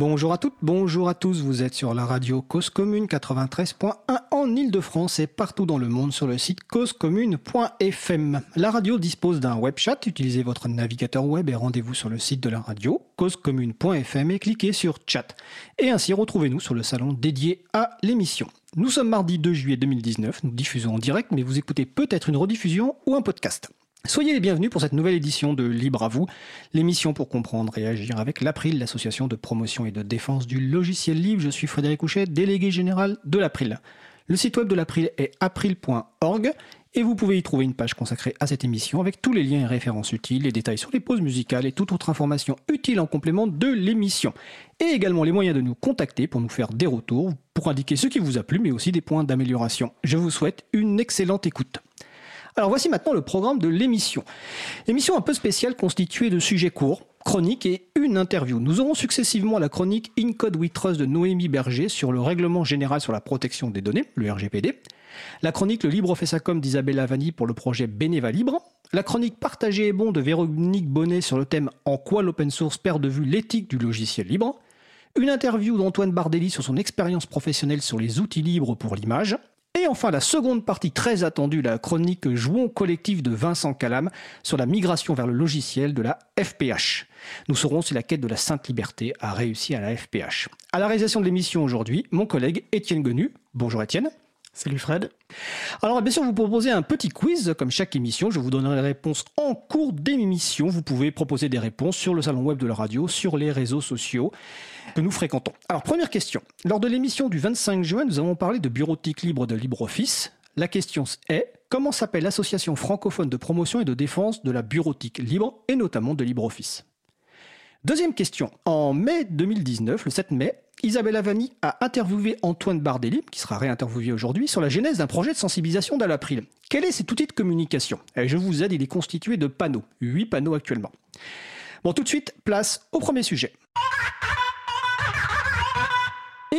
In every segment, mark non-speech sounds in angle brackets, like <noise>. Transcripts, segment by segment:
Bonjour à toutes, bonjour à tous, vous êtes sur la radio Cause Commune 93.1 en Ile-de-France et partout dans le monde sur le site causecommune.fm. La radio dispose d'un web chat, utilisez votre navigateur web et rendez-vous sur le site de la radio causecommune.fm et cliquez sur chat. Et ainsi retrouvez-nous sur le salon dédié à l'émission. Nous sommes mardi 2 juillet 2019, nous diffusons en direct mais vous écoutez peut-être une rediffusion ou un podcast. Soyez les bienvenus pour cette nouvelle édition de Libre à vous, l'émission pour comprendre et agir avec l'April, l'association de promotion et de défense du logiciel libre. Je suis Frédéric Couchet, délégué général de l'April. Le site web de l'April est april.org et vous pouvez y trouver une page consacrée à cette émission avec tous les liens et références utiles, les détails sur les pauses musicales et toute autre information utile en complément de l'émission. Et également les moyens de nous contacter pour nous faire des retours, pour indiquer ce qui vous a plu mais aussi des points d'amélioration. Je vous souhaite une excellente écoute. Alors voici maintenant le programme de l'émission. Émission un peu spéciale constituée de sujets courts, chroniques et une interview. Nous aurons successivement la chronique In Code We Trust de Noémie Berger sur le règlement général sur la protection des données, le RGPD. La chronique Le Libre Fessacom d'Isabelle Lavani pour le projet Beneva Libre. La chronique Partagé et bon de Véronique Bonnet sur le thème En quoi l'open source perd de vue l'éthique du logiciel libre. Une interview d'Antoine Bardelli sur son expérience professionnelle sur les outils libres pour l'image. Et enfin, la seconde partie très attendue, la chronique Jouons collectif de Vincent Calam sur la migration vers le logiciel de la FPH. Nous saurons si la quête de la sainte liberté a réussi à la FPH. À la réalisation de l'émission aujourd'hui, mon collègue Étienne Gonu. Bonjour Étienne. Salut Fred. Alors bien sûr, je vous proposer un petit quiz comme chaque émission. Je vous donnerai les réponses en cours d'émission. Vous pouvez proposer des réponses sur le salon web de la radio, sur les réseaux sociaux que nous fréquentons. Alors première question. Lors de l'émission du 25 juin, nous avons parlé de bureautique libre de LibreOffice. La question est comment s'appelle l'association francophone de promotion et de défense de la bureautique libre et notamment de LibreOffice? Deuxième question. En mai 2019, le 7 mai, Isabelle Avani a interviewé Antoine Bardelli, qui sera réinterviewé aujourd'hui, sur la genèse d'un projet de sensibilisation d'Alapril. Quel est cet outil de communication? Et Je vous aide, il est constitué de panneaux, 8 panneaux actuellement. Bon, tout de suite, place au premier sujet.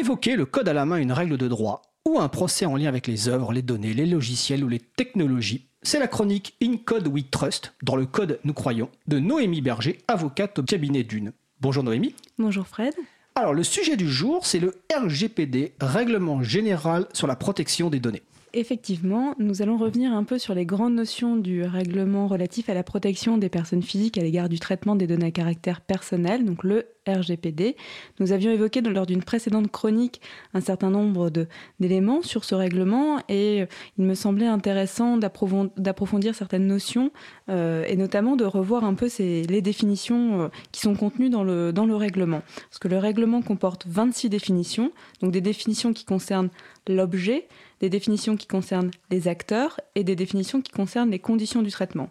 Évoquer le code à la main une règle de droit ou un procès en lien avec les œuvres, les données, les logiciels ou les technologies, c'est la chronique In Code We Trust, dans le code nous croyons, de Noémie Berger, avocate au cabinet d'une. Bonjour Noémie. Bonjour Fred. Alors le sujet du jour, c'est le RGPD, Règlement général sur la protection des données. Effectivement, nous allons revenir un peu sur les grandes notions du règlement relatif à la protection des personnes physiques à l'égard du traitement des données à caractère personnel, donc le RGPD. Nous avions évoqué lors d'une précédente chronique un certain nombre d'éléments sur ce règlement et il me semblait intéressant d'approfondir certaines notions euh, et notamment de revoir un peu les définitions euh, qui sont contenues dans le règlement. Parce que le règlement comporte 26 définitions, donc des définitions qui concernent l'objet, des définitions qui concernent les acteurs et des définitions qui concernent les conditions du traitement.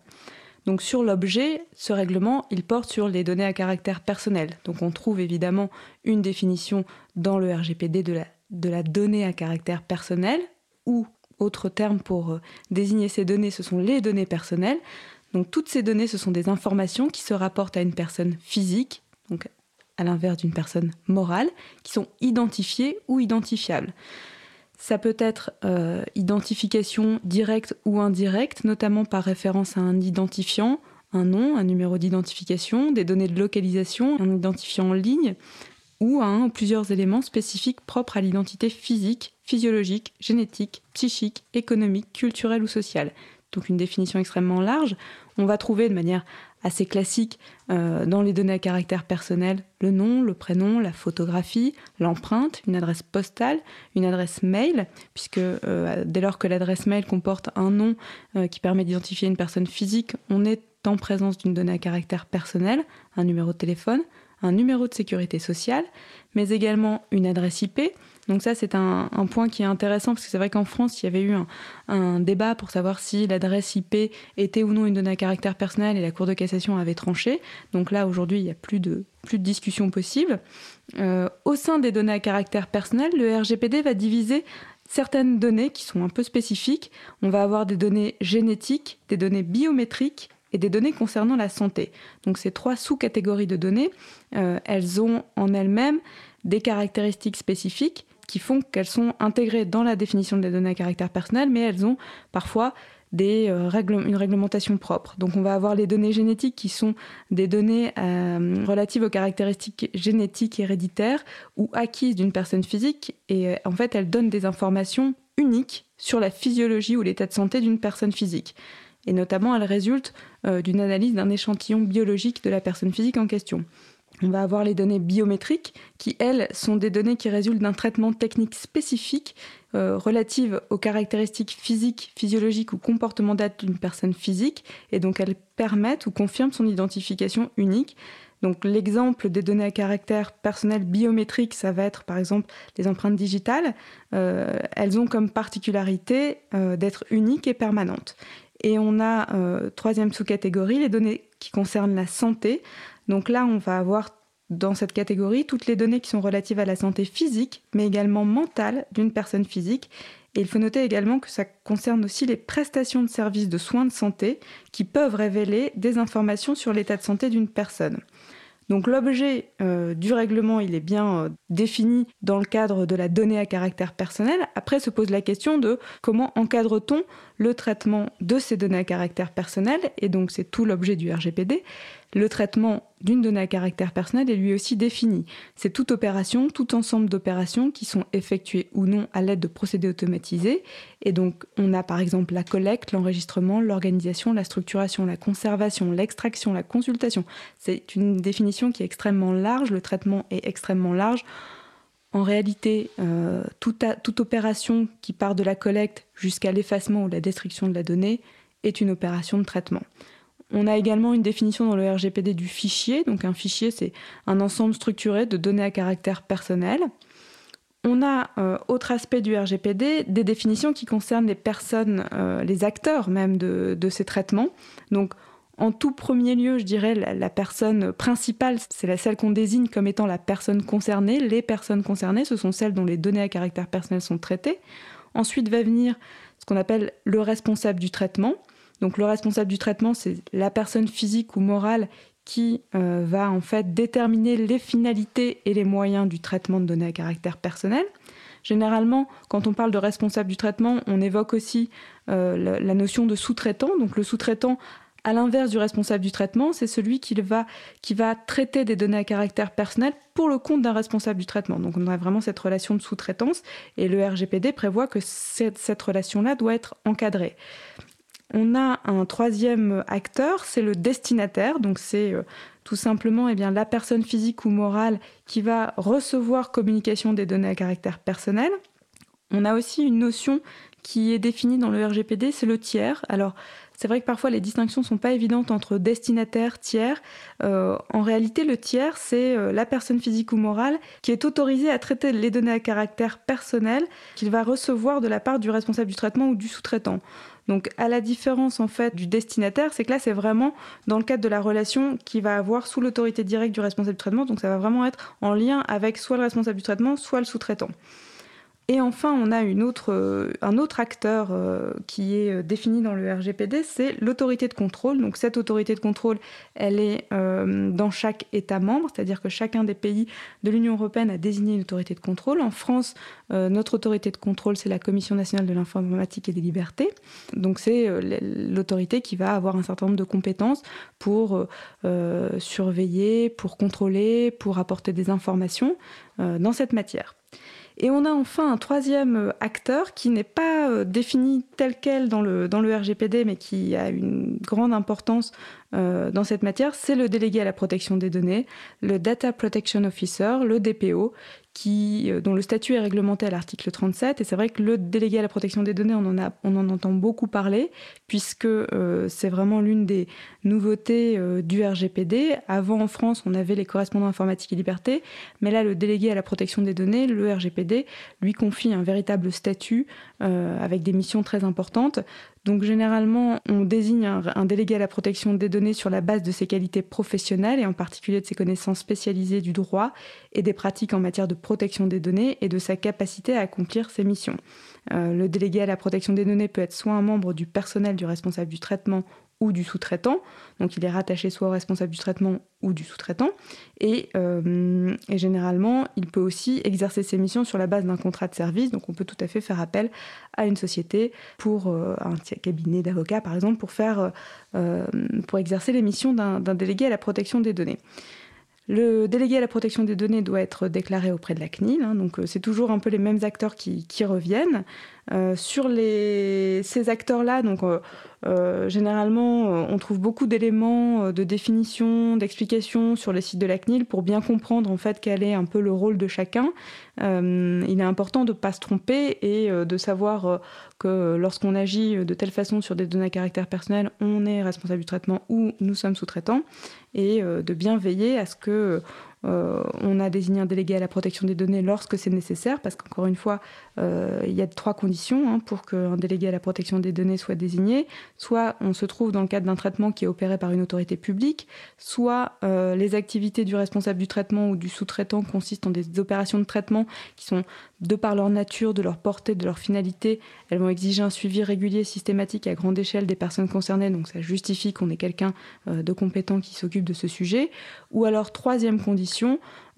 Donc sur l'objet, ce règlement, il porte sur les données à caractère personnel. Donc on trouve évidemment une définition dans le RGPD de la, donnée à caractère personnel, ou autre terme pour euh, désigner ces données, ce sont les données personnelles. Donc toutes ces données, ce sont des informations qui se rapportent à une personne physique, donc à l'inverse d'une personne morale, qui sont identifiées ou identifiables. Ça peut être euh, identification directe ou indirecte, notamment par référence à un identifiant, un nom, un numéro d'identification, des données de localisation, un identifiant en ligne, ou à un ou plusieurs éléments spécifiques propres à l'identité physique, physiologique, génétique, psychique, économique, culturelle ou sociale. Donc une définition extrêmement large. On va trouver de manière assez classique euh, dans les données à caractère personnel, le nom, le prénom, la photographie, l'empreinte, une adresse postale, une adresse mail, puisque euh, dès lors que l'adresse mail comporte un nom euh, qui permet d'identifier une personne physique, on est en présence d'une donnée à caractère personnel, un numéro de téléphone, un numéro de sécurité sociale, mais également une adresse IP, donc ça, c'est un, point qui est intéressant parce que c'est vrai qu'en France, il y avait eu un, débat pour savoir si l'adresse IP était ou non une donnée à caractère personnel et la Cour de cassation avait tranché. Donc là, aujourd'hui, il n'y a plus de, plus de discussion possible. Euh, au sein des données à caractère personnel, le RGPD va diviser certaines données qui sont un peu spécifiques. On va avoir des données génétiques, des données biométriques et des données concernant la santé. Donc ces trois sous-catégories de données, euh, elles ont en elles-mêmes des caractéristiques spécifiques qui font qu'elles sont intégrées dans la définition des données à caractère personnel, mais elles ont parfois euh, une réglementation propre. Donc on va avoir les données génétiques qui sont des données euh, relatives aux caractéristiques génétiques héréditaires ou acquises d'une personne physique et en fait elles donnent des informations uniques sur la physiologie ou l'état de santé d'une personne physique et notamment elle résulte euh, d'une analyse d'un échantillon biologique de la personne physique en question. On va avoir les données biométriques qui, elles, sont des données qui résultent d'un traitement technique spécifique euh, relative aux caractéristiques physiques, physiologiques ou comportementales d'une personne physique, et donc elles permettent ou confirment son identification unique. Donc l'exemple des données à caractère personnel biométrique, ça va être par exemple les empreintes digitales. Euh, elles ont comme particularité d'être uniques et permanentes. Et on a, euh, troisième sous-catégorie, les données qui concernent la santé. Donc là, on va avoir dans cette catégorie toutes les données qui sont relatives à la santé physique, mais également mentale d'une personne physique. Et il faut noter également que ça concerne aussi les prestations de services de soins de santé qui peuvent révéler des informations sur l'état de santé d'une personne. Donc l'objet euh, du règlement, il est bien euh, défini dans le cadre de la donnée à caractère personnel. Après se pose la question de comment encadre-t-on le traitement de ces données à caractère personnel, et donc c'est tout l'objet du RGPD. Le traitement d'une donnée à caractère personnel est lui aussi défini. C'est toute opération, tout ensemble d'opérations qui sont effectuées ou non à l'aide de procédés automatisés. Et donc, on a par exemple la collecte, l'enregistrement, l'organisation, la structuration, la conservation, l'extraction, la consultation. C'est une définition qui est extrêmement large. Le traitement est extrêmement large. En réalité, euh, toute, toute opération qui part de la collecte jusqu'à l'effacement ou la destruction de la donnée est une opération de traitement. On a également une définition dans le RGPD du fichier. Donc un fichier, c'est un ensemble structuré de données à caractère personnel. On a, euh, autre aspect du RGPD, des définitions qui concernent les personnes, euh, les acteurs même de, ces traitements. Donc en tout premier lieu, je dirais la, la personne principale, c'est celle qu'on désigne comme étant la personne concernée. Les personnes concernées, ce sont celles dont les données à caractère personnel sont traitées. Ensuite va venir ce qu'on appelle le responsable du traitement. Donc le responsable du traitement, c'est la personne physique ou morale qui euh, va en fait déterminer les finalités et les moyens du traitement de données à caractère personnel. Généralement, quand on parle de responsable du traitement, on évoque aussi euh, la, notion de sous-traitant. Donc le sous-traitant, à l'inverse du responsable du traitement, c'est celui qui va, traiter des données à caractère personnel pour le compte d'un responsable du traitement. Donc on a vraiment cette relation de sous-traitance et le RGPD prévoit que cette, cette relation-là doit être encadrée. On a un troisième acteur, c'est le destinataire. Donc c'est euh, tout simplement eh bien, la personne physique ou morale qui va recevoir communication des données à caractère personnel. On a aussi une notion qui est définie dans le RGPD, c'est le tiers. Alors c'est vrai que parfois les distinctions ne sont pas évidentes entre destinataire, tiers. Euh, en réalité, le tiers, c'est euh, la personne physique ou morale qui est autorisée à traiter les données à caractère personnel qu'il va recevoir de la part du responsable du traitement ou du sous-traitant. Donc, à la différence en fait du destinataire, c'est que là, c'est vraiment dans le cadre de la relation qui va avoir sous l'autorité directe du responsable du traitement. Donc, ça va vraiment être en lien avec soit le responsable du traitement, soit le sous-traitant. Et enfin, on a euh, un autre acteur euh, qui est euh, défini dans le RGPD, c'est l'autorité de contrôle. Donc cette autorité de contrôle, elle est dans chaque État membre, c'est-à-dire que chacun des pays de l'Union européenne a désigné une autorité de contrôle. En France, notre autorité de contrôle, c'est la Commission nationale de l'informatique et des libertés. Donc c'est l'autorité qui va avoir un certain nombre de compétences pour surveiller, pour contrôler, pour apporter des informations dans cette matière. Et on a enfin un troisième euh, acteur qui n'est pas euh, défini tel quel dans le, dans le RGPD, mais qui a une grande importance euh, dans cette matière, c'est le délégué à la protection des données, le Data Protection Officer, le DPO, qui, dont le statut est réglementé à l'article 37. Et c'est vrai que le délégué à la protection des données, on en, a, on en entend beaucoup parler, puisque c'est vraiment l'une des nouveautés du RGPD. Avant, en France, on avait les correspondants informatique et liberté, mais là, le délégué à la protection des données, le RGPD, lui confie un véritable statut euh, avec des missions très importantes. Donc généralement, on désigne un, délégué à la protection des données sur la base de ses qualités professionnelles et en particulier de ses connaissances spécialisées du droit et des pratiques en matière de protection des données et de sa capacité à accomplir ses missions. Euh, le délégué à la protection des données peut être soit un membre du personnel du responsable du traitement ou du sous-traitant. Donc il est rattaché soit au responsable du traitement ou du sous-traitant. Et, euh, généralement, il peut aussi exercer ses missions sur la base d'un contrat de service. Donc on peut tout à fait faire appel à une société pour euh, un cabinet d'avocats, par exemple, pour, euh, pour exercer les missions d'un délégué à la protection des données. Le délégué à la protection des données doit être déclaré auprès de la CNIL, hein, donc c'est toujours un peu les mêmes acteurs qui, reviennent. sur les, ces acteurs-là, donc euh, généralement, euh, on trouve beaucoup d'éléments euh, de définition, d'explication sur les sites de la CNIL pour bien comprendre en fait quel est un peu le rôle de chacun. il est important de ne pas se tromper et de savoir que lorsqu'on agit de telle façon sur des données à caractère personnel, on est responsable du traitement ou nous sommes sous-traitants et de bien veiller à ce que euh, on a désigné un délégué à la protection des données lorsque c'est nécessaire, parce qu'encore une fois, euh, il y a trois conditions hein, pour qu'un délégué à la protection des données soit désigné. Soit on se trouve dans le cadre d'un traitement qui est opéré par une autorité publique, soit euh, les activités du responsable du traitement ou du sous-traitant consistent en des opérations de traitement qui sont, de par leur nature, de leur portée, de leur finalité, elles vont exiger un suivi régulier, systématique à grande échelle des personnes concernées, donc ça justifie qu'on ait quelqu'un de compétent qui s'occupe de ce sujet. Ou alors, troisième condition,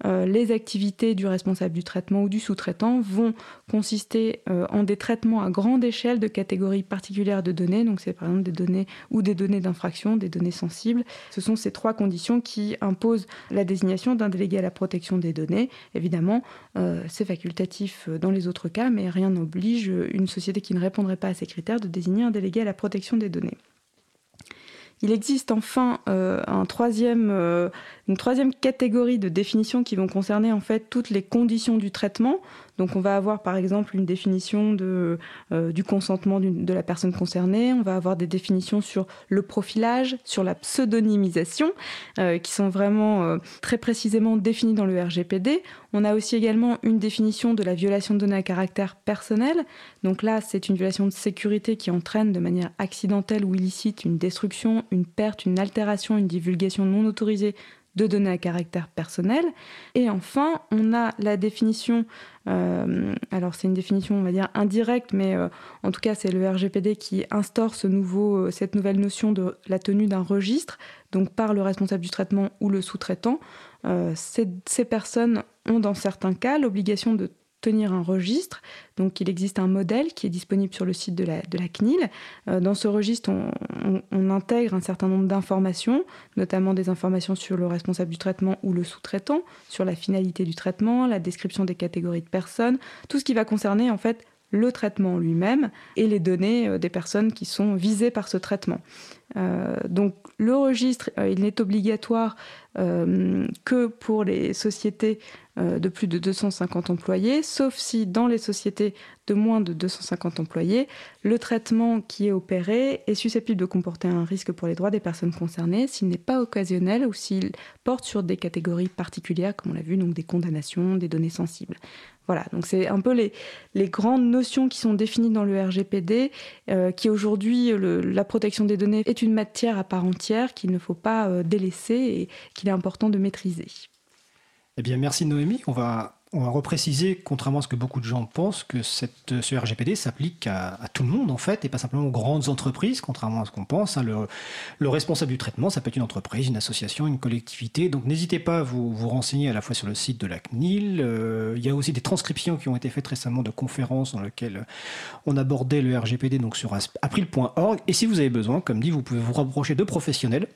euh, les activités du responsable du traitement ou du sous-traitant vont consister euh, en des traitements à grande échelle de catégories particulières de données. Donc c'est par exemple des données ou des données d'infraction, des données sensibles. Ce sont ces trois conditions qui imposent la désignation d'un délégué à la protection des données. Évidemment, euh, c'est facultatif dans les autres cas, mais rien n'oblige une société qui ne répondrait pas à ces critères de désigner un délégué à la protection des données. Il existe enfin euh, euh, une troisième catégorie de définitions qui vont concerner en fait toutes les conditions du traitement. Donc on va avoir par exemple une définition euh, du consentement de la personne concernée, on va avoir des définitions sur le profilage, sur la pseudonymisation, euh, qui sont vraiment euh, très précisément définies dans le RGPD. On a aussi également une définition de la violation de données à caractère personnel. Donc là, c'est une violation de sécurité qui entraîne de manière accidentelle ou illicite une destruction, une perte, une altération, une divulgation non autorisée de données à caractère personnel. Et enfin, on a la définition, euh, alors c'est une définition, on va dire, indirecte, mais euh, en tout cas, c'est le RGPD qui instaure ce euh, cette nouvelle notion de la tenue d'un registre, donc par le responsable du traitement ou le sous-traitant. ces personnes ont, dans certains cas, l'obligation de tenir un registre. Donc il existe un modèle qui est disponible sur le site de la, CNIL. Euh, dans ce registre, on, intègre un certain nombre d'informations, notamment des informations sur le responsable du traitement ou le sous-traitant, sur la finalité du traitement, la description des catégories de personnes, tout ce qui va concerner en fait le traitement lui-même et les données euh, des personnes qui sont visées par ce traitement. Euh, donc le registre, il n'est obligatoire que pour les sociétés de plus de 250 employés, sauf si dans les sociétés de moins de 250 employés, le traitement qui est opéré est susceptible de comporter un risque pour les droits des personnes concernées s'il n'est pas occasionnel ou s'il porte sur des catégories particulières, comme on l'a vu, donc des condamnations, des données sensibles. Voilà, donc c'est un peu les, grandes notions qui sont définies dans le RGPD, euh, qui aujourd'hui, la protection des données est une matière à part entière qu'il ne faut pas euh, délaisser et qu'il est important de maîtriser. Eh bien, merci Noémie. On va, on va repréciser, contrairement à ce que beaucoup de gens pensent, que cette, ce RGPD s'applique à, tout le monde, en fait, et pas simplement aux grandes entreprises, contrairement à ce qu'on pense. Hein. Le, responsable du traitement, ça peut être une entreprise, une association, une collectivité. Donc, n'hésitez pas à vous, vous renseigner à la fois sur le site de la CNIL. Euh, il y a aussi des transcriptions qui ont été faites récemment de conférences dans lesquelles on abordait le RGPD donc sur april.org. Et si vous avez besoin, comme dit, vous pouvez vous rapprocher de professionnels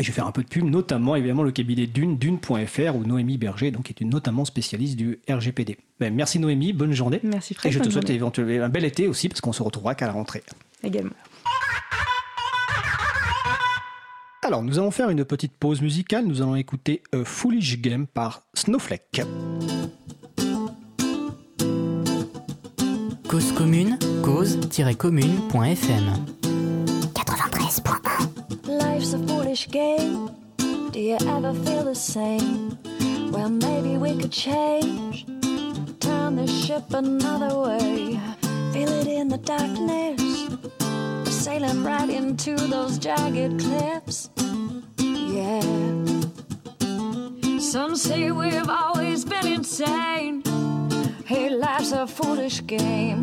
je vais faire un peu de pub, notamment évidemment le cabinet Dune, Dune.fr, où Noémie Berger, donc, est une notamment spécialiste du RGPD. Ben, merci Noémie, bonne journée. Merci Fred. Et je te souhaite éventuellement un bel été aussi, parce qu'on se retrouvera qu'à la rentrée. Également. Alors, nous allons faire une petite pause musicale. Nous allons écouter A Foolish Game par Snowflake. Cause commune, cause-commune.fm Life's a foolish game. Do you ever feel the same? Well, maybe we could change. Turn the ship another way. Feel it in the darkness. We're Sailing right into those jagged cliffs. Yeah. Some say we've always been insane. Hey, life's a foolish game.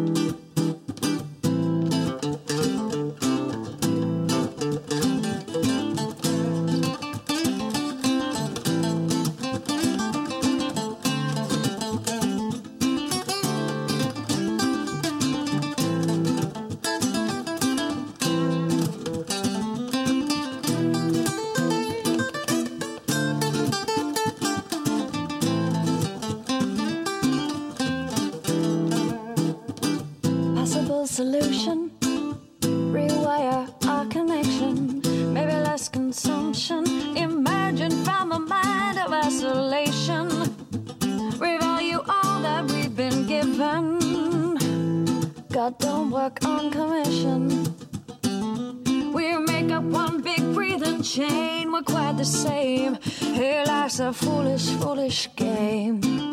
Don't on commission. We make up one big breathing chain. We're quite the same. Here life's a foolish, foolish game.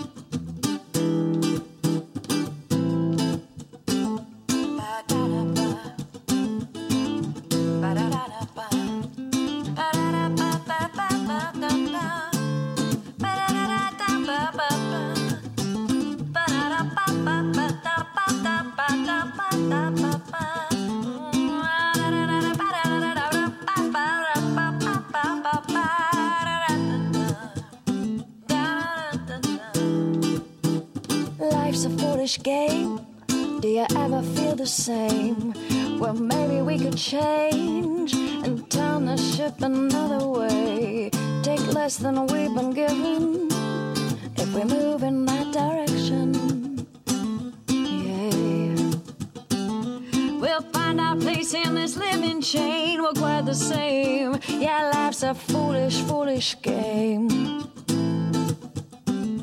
A foolish, foolish game.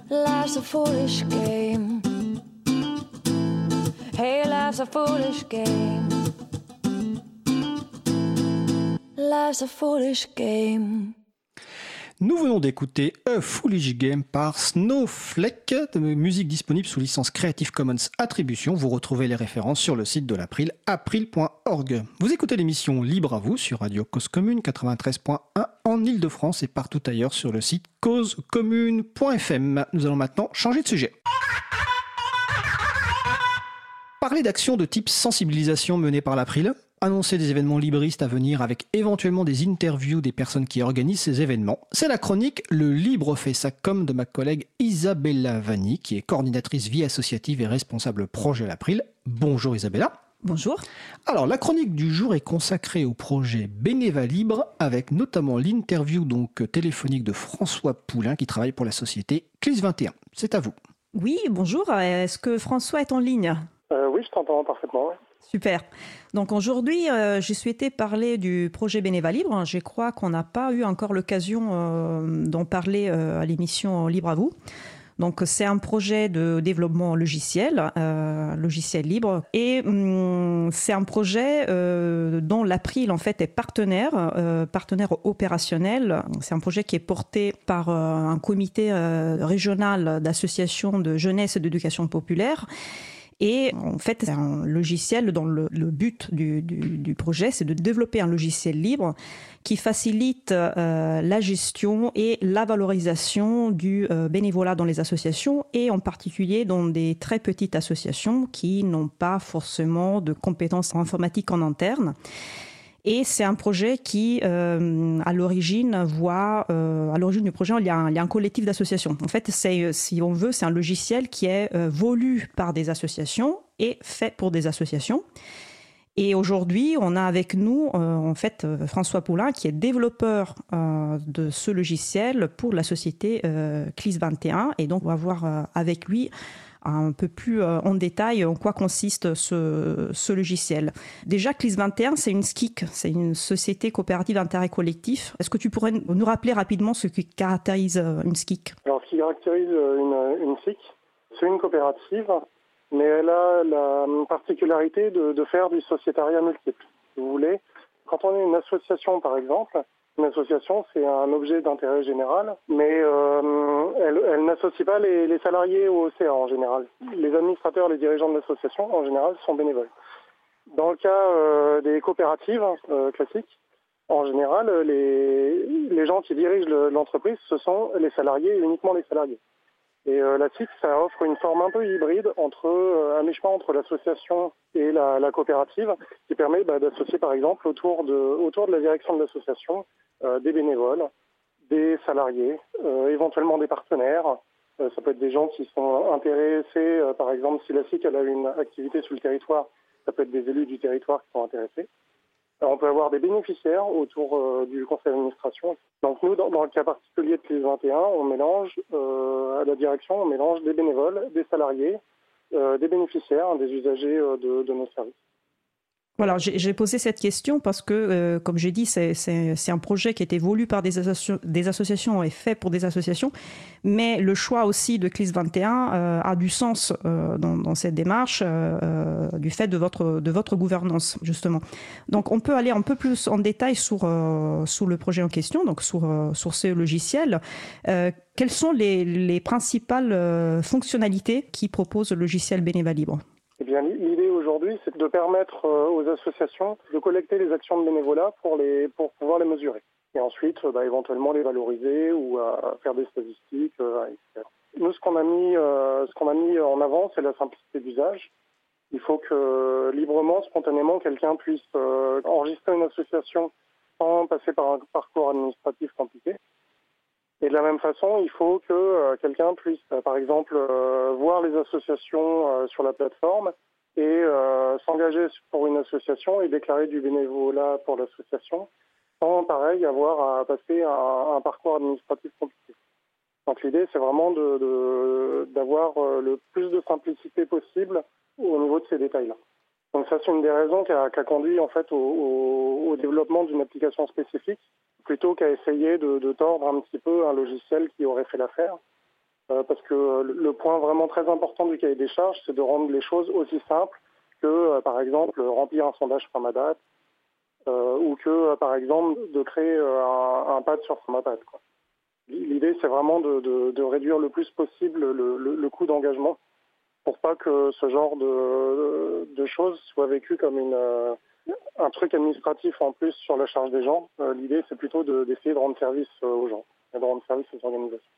Life's a foolish game. Hey, life's a foolish game. Life's a foolish game. Nous venons d'écouter A Foolish Game par Snowflake, musique disponible sous licence Creative Commons Attribution. Vous retrouvez les références sur le site de l'April, april.org. Vous écoutez l'émission Libre à vous sur Radio Cause Commune 93.1 en Ile-de-France et partout ailleurs sur le site causecommune.fm. Nous allons maintenant changer de sujet. Parler d'actions de type sensibilisation menées par l'April, annoncer des événements libristes à venir avec éventuellement des interviews des personnes qui organisent ces événements. C'est la chronique Le Libre fait sa com de ma collègue Isabella Vanni, qui est coordinatrice vie associative et responsable projet à l'April. Bonjour Isabella. Bonjour. Alors, la chronique du jour est consacrée au projet Bénéva Libre, avec notamment l'interview donc téléphonique de François Poulain, qui travaille pour la société CLIS 21. C'est à vous. Oui, bonjour. Est-ce que François est en ligne? Euh, oui, je t'entends parfaitement. Super. Donc aujourd'hui, euh, j'ai souhaité parler du projet Bénéva Libre. Je crois qu'on n'a pas eu encore l'occasion euh, d'en parler euh, à l'émission Libre à vous. Donc c'est un projet de développement logiciel, euh, logiciel libre, et hum, c'est un projet dont l'April en fait est partenaire, partenaire opérationnel. C'est un projet qui est porté par un comité régional d'associations de jeunesse et d'éducation populaire. Et en fait, c'est un logiciel dont le, but du projet, c'est de développer un logiciel libre qui facilite euh, la gestion et la valorisation du euh, bénévolat dans les associations et en particulier dans des très petites associations qui n'ont pas forcément de compétences informatiques en interne. Et c'est un projet qui, euh, à l'origine, voit, euh, à l'origine du projet, il y a un, collectif d'associations. En fait, c'est, euh, si on veut, c'est un logiciel qui est voulu par des associations et fait pour des associations. Et aujourd'hui, on a avec nous, en fait, François Poulain, qui est développeur de ce logiciel pour la société CLIS 21. Et donc, on va voir avec lui un peu plus euh, en détail en quoi consiste ce, logiciel. Déjà, CLIS 21, c'est une SKIC, c'est une société coopérative d'intérêt collectif. Est-ce que tu pourrais nous rappeler rapidement ce qui caractérise euh, une SKIC Alors, ce qui caractérise euh, une, une SIC, c'est une coopérative, mais elle a la particularité de, de faire du sociétariat multiple. si vous voulez. Quand on est une association, par exemple, une association, c'est un objet d'intérêt général, mais euh, elle, elle n'associe pas les, les salariés au CA en général. Les administrateurs, les dirigeants de l'association, en général, sont bénévoles. Dans le cas euh, des coopératives euh, classiques, en général, les, les gens qui dirigent le- l'entreprise, ce sont les salariés et uniquement les salariés. Et euh, la SIC, ça offre une forme un peu hybride entre euh, un mi-chemin entre l'association et la, la coopérative, qui permet bah, d'associer par exemple autour de, autour de la direction de l'association euh, des bénévoles, des salariés, euh, éventuellement des partenaires. Euh, ça peut être des gens qui sont intéressés, euh, par exemple, si la SIC elle a une activité sur le territoire, ça peut être des élus du territoire qui sont intéressés. On peut avoir des bénéficiaires autour euh, du conseil d'administration. Donc nous, dans, le cas particulier de CLIS 21, on mélange euh, à la direction, on mélange des bénévoles, des salariés, euh, des bénéficiaires, des usagers euh, de, de nos services. Voilà, j'ai posé cette question parce que, euh, comme j'ai dit, c'est- un projet qui a été voulu par des, asso- des associations et fait pour des associations, mais le choix aussi de CLIS 21 euh, a du sens euh, dans, cette démarche du fait de votre, de votre gouvernance, justement. Donc, on peut aller un peu plus en détail sur, sur le projet en question, donc sur, sur ce logiciel. Quelles sont les, les principales fonctionnalités qui propose le logiciel Bénéva Libre? Eh bien, l'idée aujourd'hui, c'est de permettre euh, aux associations de collecter les actions de bénévolat pour, les, pour pouvoir les mesurer. Et ensuite, euh, bah, éventuellement les valoriser ou à faire des statistiques, euh, etc. Nous, ce qu'on a mis, euh, ce qu'on a mis en avant, c'est la simplicité d'usage. Il faut que librement, spontanément, quelqu'un puisse euh, enregistrer une association sans passer par un parcours administratif compliqué. Et de la même façon, il faut que euh, quelqu'un puisse, euh, par exemple, euh, voir les associations sur la plateforme et s'engager pour une association et déclarer du bénévolat pour l'association sans, pareil, avoir à passer un, parcours administratif compliqué. Donc l'idée, c'est vraiment d'avoir le plus de simplicité possible au niveau de ces détails-là. Donc ça, c'est une des raisons qui a, conduit en fait au développement d'une application spécifique plutôt qu'à essayer de, tordre un petit peu un logiciel qui aurait fait l'affaire. Euh, parce que le, point vraiment très important du cahier des charges, c'est de rendre les choses aussi simples que, euh, par exemple, remplir un sondage Framadat euh, ou que, par exemple, de créer un, pad sur Framadat. L'idée, c'est vraiment de, réduire le plus possible le, coût d'engagement pour pas que ce genre de, de choses soit vécu comme une, un truc administratif en plus sur la charge des gens. Euh, L'idée, c'est plutôt de- d'essayer de rendre service euh, aux gens et de rendre service aux organisations.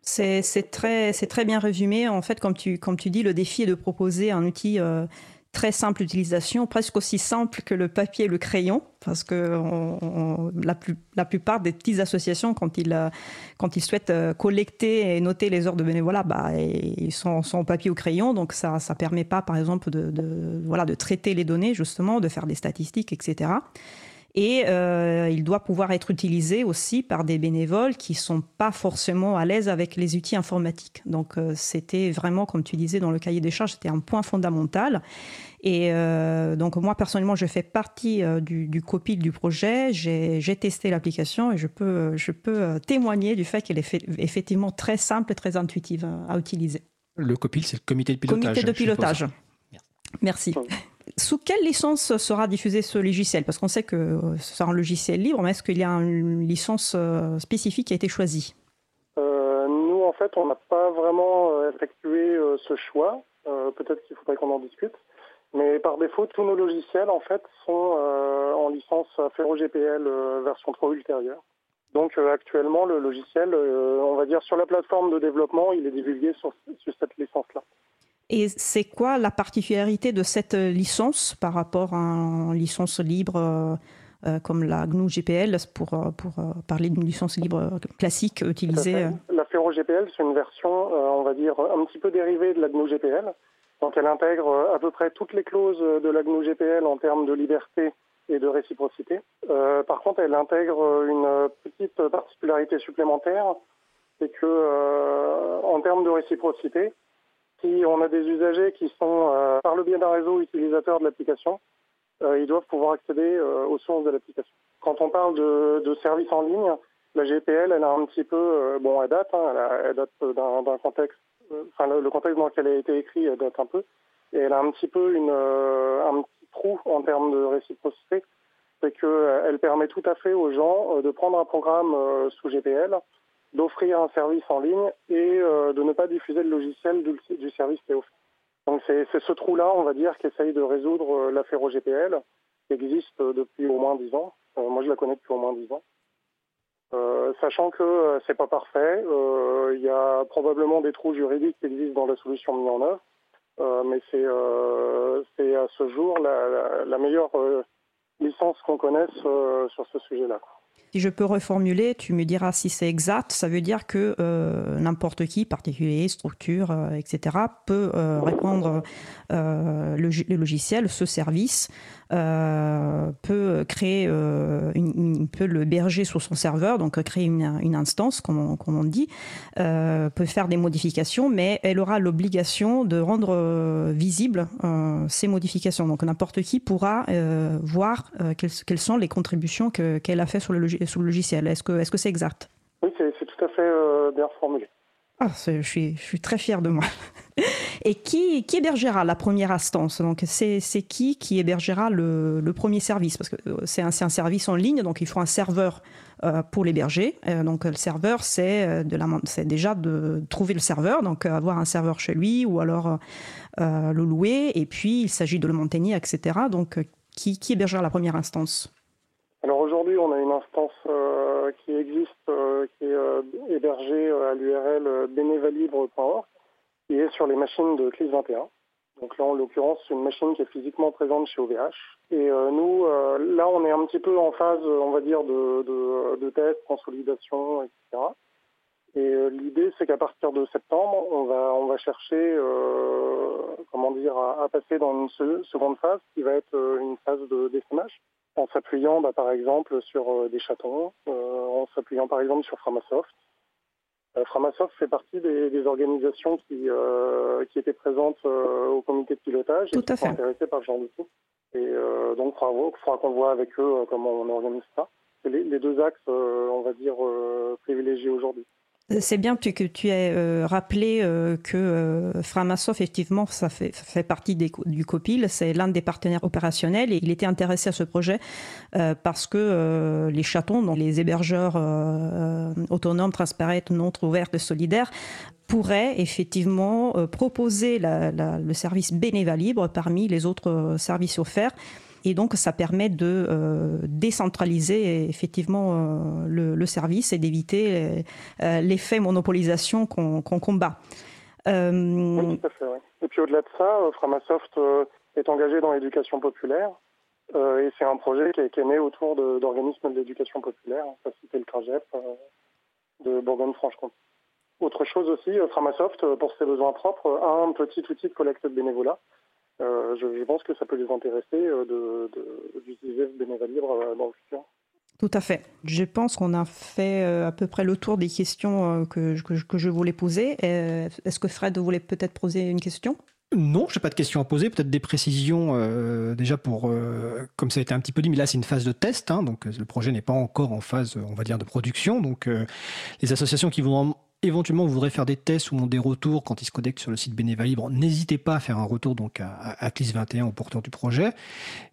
C'est très, bien résumé. En fait, comme tu, comme tu dis, le défi est de proposer un outil euh, très simple d'utilisation, presque aussi simple que le papier et le crayon, parce que la, plupart des petites associations, quand ils, euh, souhaitent euh, collecter et noter les heures de bénévolat, bah, ils sont, au papier ou crayon, donc ça ne permet pas, par exemple, de traiter les données, justement, de faire des statistiques, etc. Et euh, il doit pouvoir être utilisé aussi par des bénévoles qui sont pas forcément à l'aise avec les outils informatiques. Donc euh, c'était vraiment, comme tu disais dans le cahier des charges, c'était un point fondamental. Et euh, donc moi personnellement, je fais partie euh, du, du copil du projet. J'ai testé l'application et je peux, je peux euh, témoigner du fait qu'elle est fait- effectivement très simple et très intuitive à, utiliser. Le COPIL, c'est le comité de pilotage. Comité de pilotage. Merci. Sous quelle licence sera diffusé ce logiciel? Parce qu'on sait que c'est un logiciel libre, mais est-ce qu'il y a une licence euh, spécifique qui a été choisie? Euh, nous, en fait, on n'a pas vraiment euh, effectué ce choix. Peut-être qu'il faudrait qu'on en discute. Mais par défaut, tous nos logiciels, en fait, sont en licence Ferro GPL euh, version 3 ultérieure. Donc actuellement, le logiciel, on va dire sur la plateforme de développement, il est divulgué sur cette licence-là. Et c'est quoi la particularité de cette licence par rapport à une licence libre euh, euh, comme la GNU GPL pour, euh, euh, parler d'une licence libre classique utilisée euh, La Ferro GPL, c'est une version, euh, on va dire, un petit peu dérivée de la GNU GPL. Donc elle intègre euh, à peu près toutes les clauses de la GNU GPL en termes de liberté et de réciprocité. Euh, par contre, elle intègre une petite particularité supplémentaire, c'est que euh, en termes de réciprocité, si on a des usagers qui sont, euh, par le biais d'un réseau utilisateur de l'application, euh, ils doivent pouvoir accéder euh, aux sources de l'application. Quand on parle de, de services en ligne, la GPL, elle a un petit peu, euh, bon, elle date, hein, elle, date d'un contexte, euh, enfin le, le contexte dans lequel elle a été écrite, elle date un peu, et elle a un petit peu une, un petit trou en termes de réciprocité, c'est qu'elle permet tout à fait aux gens de prendre un programme sous GPL, d'offrir un service en ligne et de ne pas diffuser le logiciel du, service qui est offert. Donc c'est ce trou-là, on va dire, qu'essaye de résoudre l'affaire GPL, qui existe depuis au moins 10 ans. moi, je la connais depuis au moins 10 ans. Euh, sachant que euh, c'est pas parfait, euh, il y a probablement des trous juridiques qui existent dans la solution mise en œuvre, mais c'est à ce jour la, la meilleure licence qu'on connaisse sur ce sujet-là. Si je peux reformuler, tu me diras si c'est exact. Ça veut dire que euh, n'importe qui, particulier, structure, euh, etc., peut euh, répondre le, logiciel, ce service, peut créer, peut le berger sur son serveur, donc créer une, instance, comme on, dit, peut faire des modifications, mais elle aura l'obligation de rendre visibles ces modifications. Donc n'importe qui pourra voir quelles, quelles, sont les contributions qu'elle a fait sur le sous le logiciel. Est-ce que c'est -ce c'est exact? Oui, c'est tout à fait euh, bien formulé. Ah, je suis, je suis très fier de moi. <laughs> Et qui, qui hébergera la première instance? Donc, c'est qui qui hébergera le, le, premier service? Parce que euh, c'est un, un, service en ligne, donc il faut un serveur euh, pour l'héberger. donc, le serveur, c'est déjà de trouver le serveur, donc avoir un serveur chez lui ou alors le louer. Et puis, il s'agit de le maintenir, etc. Donc, qui, qui hébergera la première instance? Alors aujourd'hui, on a une instance euh, qui existe, euh, qui est euh, hébergée à l'URL bénévalibre.org, qui est sur les machines de CLIS 21. Donc là, en l'occurrence, c'est une machine qui est physiquement présente chez OVH. Et nous, là, on est un petit peu en phase, on va dire, de, test, consolidation, etc. Et l'idée, c'est qu'à partir de septembre, on va, on va chercher, comment dire, à, passer dans une seconde phase, qui va être une phase de d'essaimage en s'appuyant bah, par exemple sur euh, des chatons, euh, en s'appuyant par exemple sur Framasoft. Euh, Framasoft fait partie des, organisations qui, qui étaient présentes au comité de pilotage et qui sont intéressées par ce genre d'outils. Et donc, il faudra qu'on voit avec eux comment on organise ça. C'est les, les, deux axes, on va dire, privilégiés aujourd'hui. C'est bien que tu aies euh, rappelé euh, que euh, Framasoft, effectivement, ça fait, partie du COPIL, c'est l'un des partenaires opérationnels et il était intéressé à ce projet parce que les chatons, donc les hébergeurs autonomes, transparents, non ouverts et solidaires, pourraient effectivement proposer le service bénévole libre parmi les autres services offerts et donc, ça permet de euh, décentraliser effectivement euh, le, service et d'éviter euh, l'effet monopolisation qu'on combat. Oui, tout à fait. Et puis au-delà de ça, Framasoft est engagé dans l'éducation populaire. et c'est un projet qui est, né autour d'organismes d'éducation populaire. Ça cité le CRAGEP de Bourgogne-Franche-Comté. Autre chose aussi, Framasoft, pour ses besoins propres, a un petit outil de collecte de bénévolat euh, je, pense que ça peut les intéresser euh, d'utiliser ce bénévolat libre euh, dans le futur. Tout à fait. Je pense qu'on a fait à peu près le tour des questions que, que, je voulais poser. Est-ce que Fred voulait peut-être poser une question? Non, je n'ai pas de questions à poser, peut-être des précisions déjà pour, comme ça a été un petit peu dit, mais là c'est une phase de test, hein, donc le projet n'est pas encore en phase, on va dire, de production. Donc les associations qui vont éventuellement vous voudrez faire des tests ou des retours quand ils se connectent sur le site Bénéva Libre, n'hésitez pas à faire un retour donc à, Atlis 21 au porteur du projet.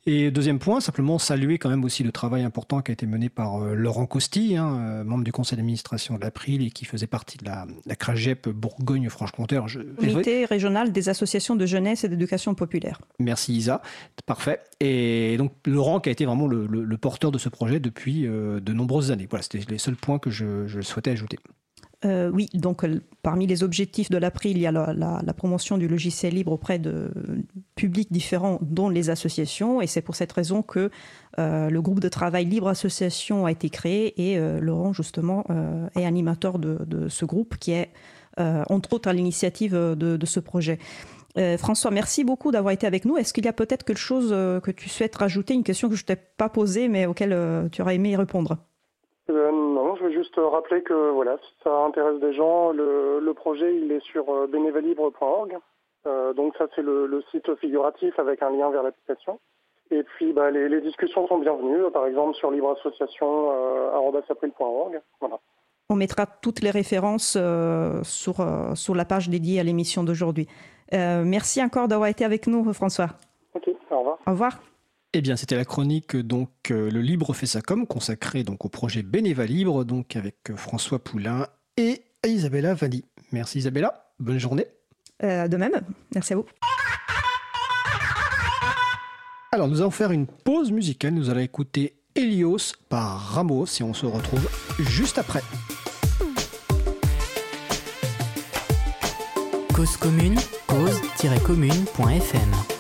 Et deuxième point, simplement saluer quand même aussi le travail important qui a été mené par euh, Laurent Costi, hein, euh, membre du conseil d'administration de l'April et qui faisait partie de la, la CRAGEP Bourgogne-Franche-Comté. Comité régional des associations de jeunesse et d'éducation populaire. Merci Isa, parfait. Et donc Laurent qui a été vraiment le, porteur de ce projet depuis euh, de nombreuses années. Voilà, c'était les seuls points que je, je souhaitais ajouter. Euh, oui, donc euh, parmi les objectifs de l'April, il y a la, promotion du logiciel libre auprès de publics différents, dont les associations. Et c'est pour cette raison que euh, le groupe de travail Libre Association a été créé et Laurent, justement, est animateur de, ce groupe qui est, entre autres, à l'initiative de, ce projet. François, merci beaucoup d'avoir été avec nous. Est-ce qu'il y a peut-être quelque chose que tu souhaites rajouter, une question que je ne t'ai pas posée, mais auquel tu aurais aimé y répondre? Euh, non, je veux juste rappeler que voilà, si ça intéresse des gens, le, projet il est sur euh, bénévalibre.org. Euh, donc ça c'est le, site figuratif avec un lien vers l'application. Et puis bah, les, discussions sont bienvenues, par exemple sur libreassociation.org. Voilà. On mettra toutes les références sur, sur la page dédiée à l'émission d'aujourd'hui. merci encore d'avoir été avec nous, François. Ok, au revoir. Au revoir. Eh bien, c'était la chronique donc euh, le Libre fait sa com consacrée donc au projet Bénéva Libre donc avec euh, François Poulain et Isabella Vanni. Merci Isabella, bonne journée. Euh, de même, merci à vous. Alors, nous allons faire une pause musicale. Nous allons écouter Helios par Ramos et on se retrouve juste après. Cause commune, cause-commune.fm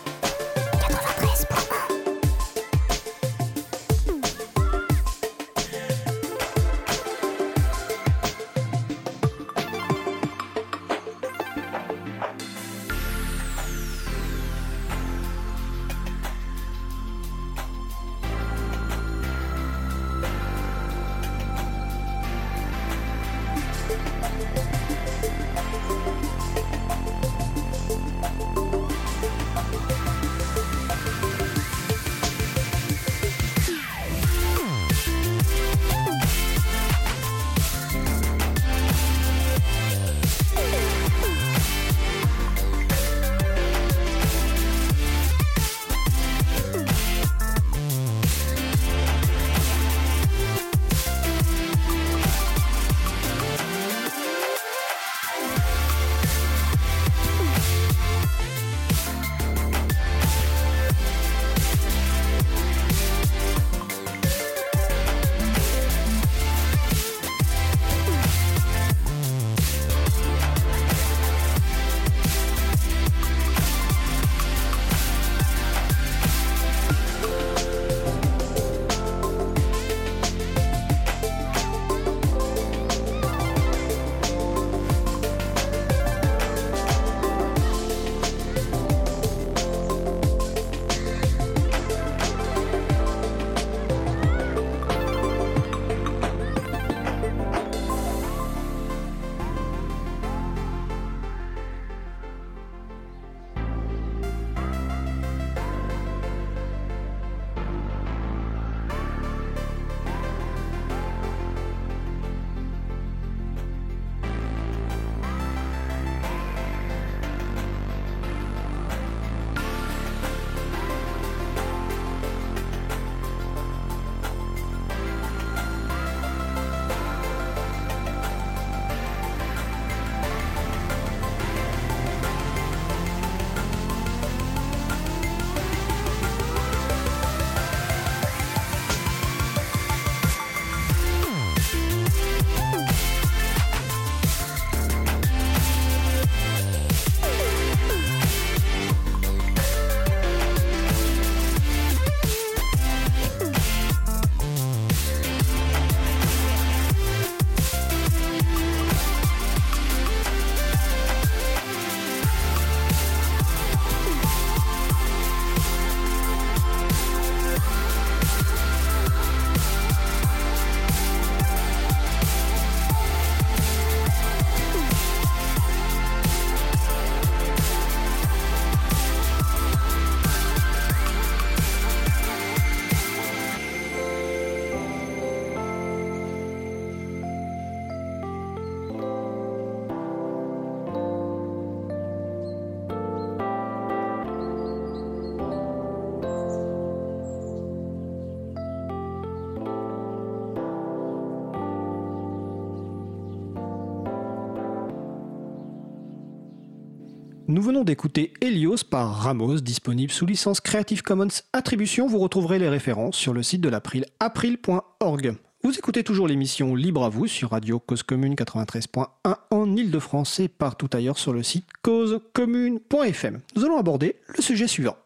Nous venons d'écouter Helios par Ramos, disponible sous licence Creative Commons Attribution. Vous retrouverez les références sur le site de l'April, april.org. Vous écoutez toujours l'émission Libre à vous sur Radio Cause Commune 93.1 en Ile-de-France et partout ailleurs sur le site causecommune.fm. Nous allons aborder le sujet suivant.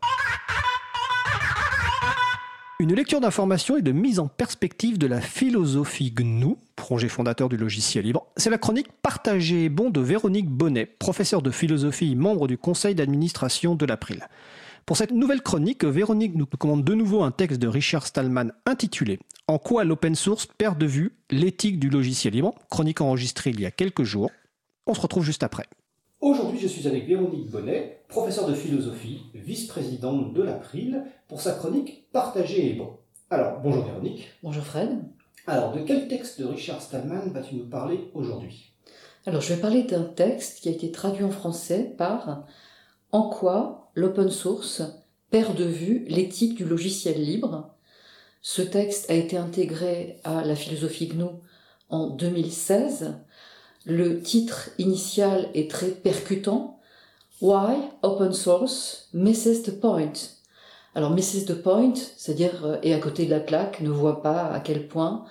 Une lecture d'information et de mise en perspective de la philosophie GNU, projet fondateur du logiciel libre. C'est la chronique Partagée et bon de Véronique Bonnet, professeure de philosophie membre du conseil d'administration de l'April. Pour cette nouvelle chronique, Véronique nous commande de nouveau un texte de Richard Stallman intitulé En quoi l'open source perd de vue l'éthique du logiciel libre, chronique enregistrée il y a quelques jours. On se retrouve juste après. Aujourd'hui, je suis avec Véronique Bonnet, professeure de philosophie, vice-présidente de l'April, pour sa chronique Partagée et bon. Alors, bonjour Véronique. Bonjour Fred. Alors, de quel texte de Richard Stallman vas-tu nous parler aujourd'hui? Alors, je vais parler d'un texte qui a été traduit en français par En quoi l'open source perd de vue l'éthique du logiciel libre? Ce texte a été intégré à la philosophie GNU en 2016. Le titre initial est très percutant. Why open source misses the point? Alors misses the point, c'est-à-dire euh, est à côté de la plaque, ne voit pas à quel point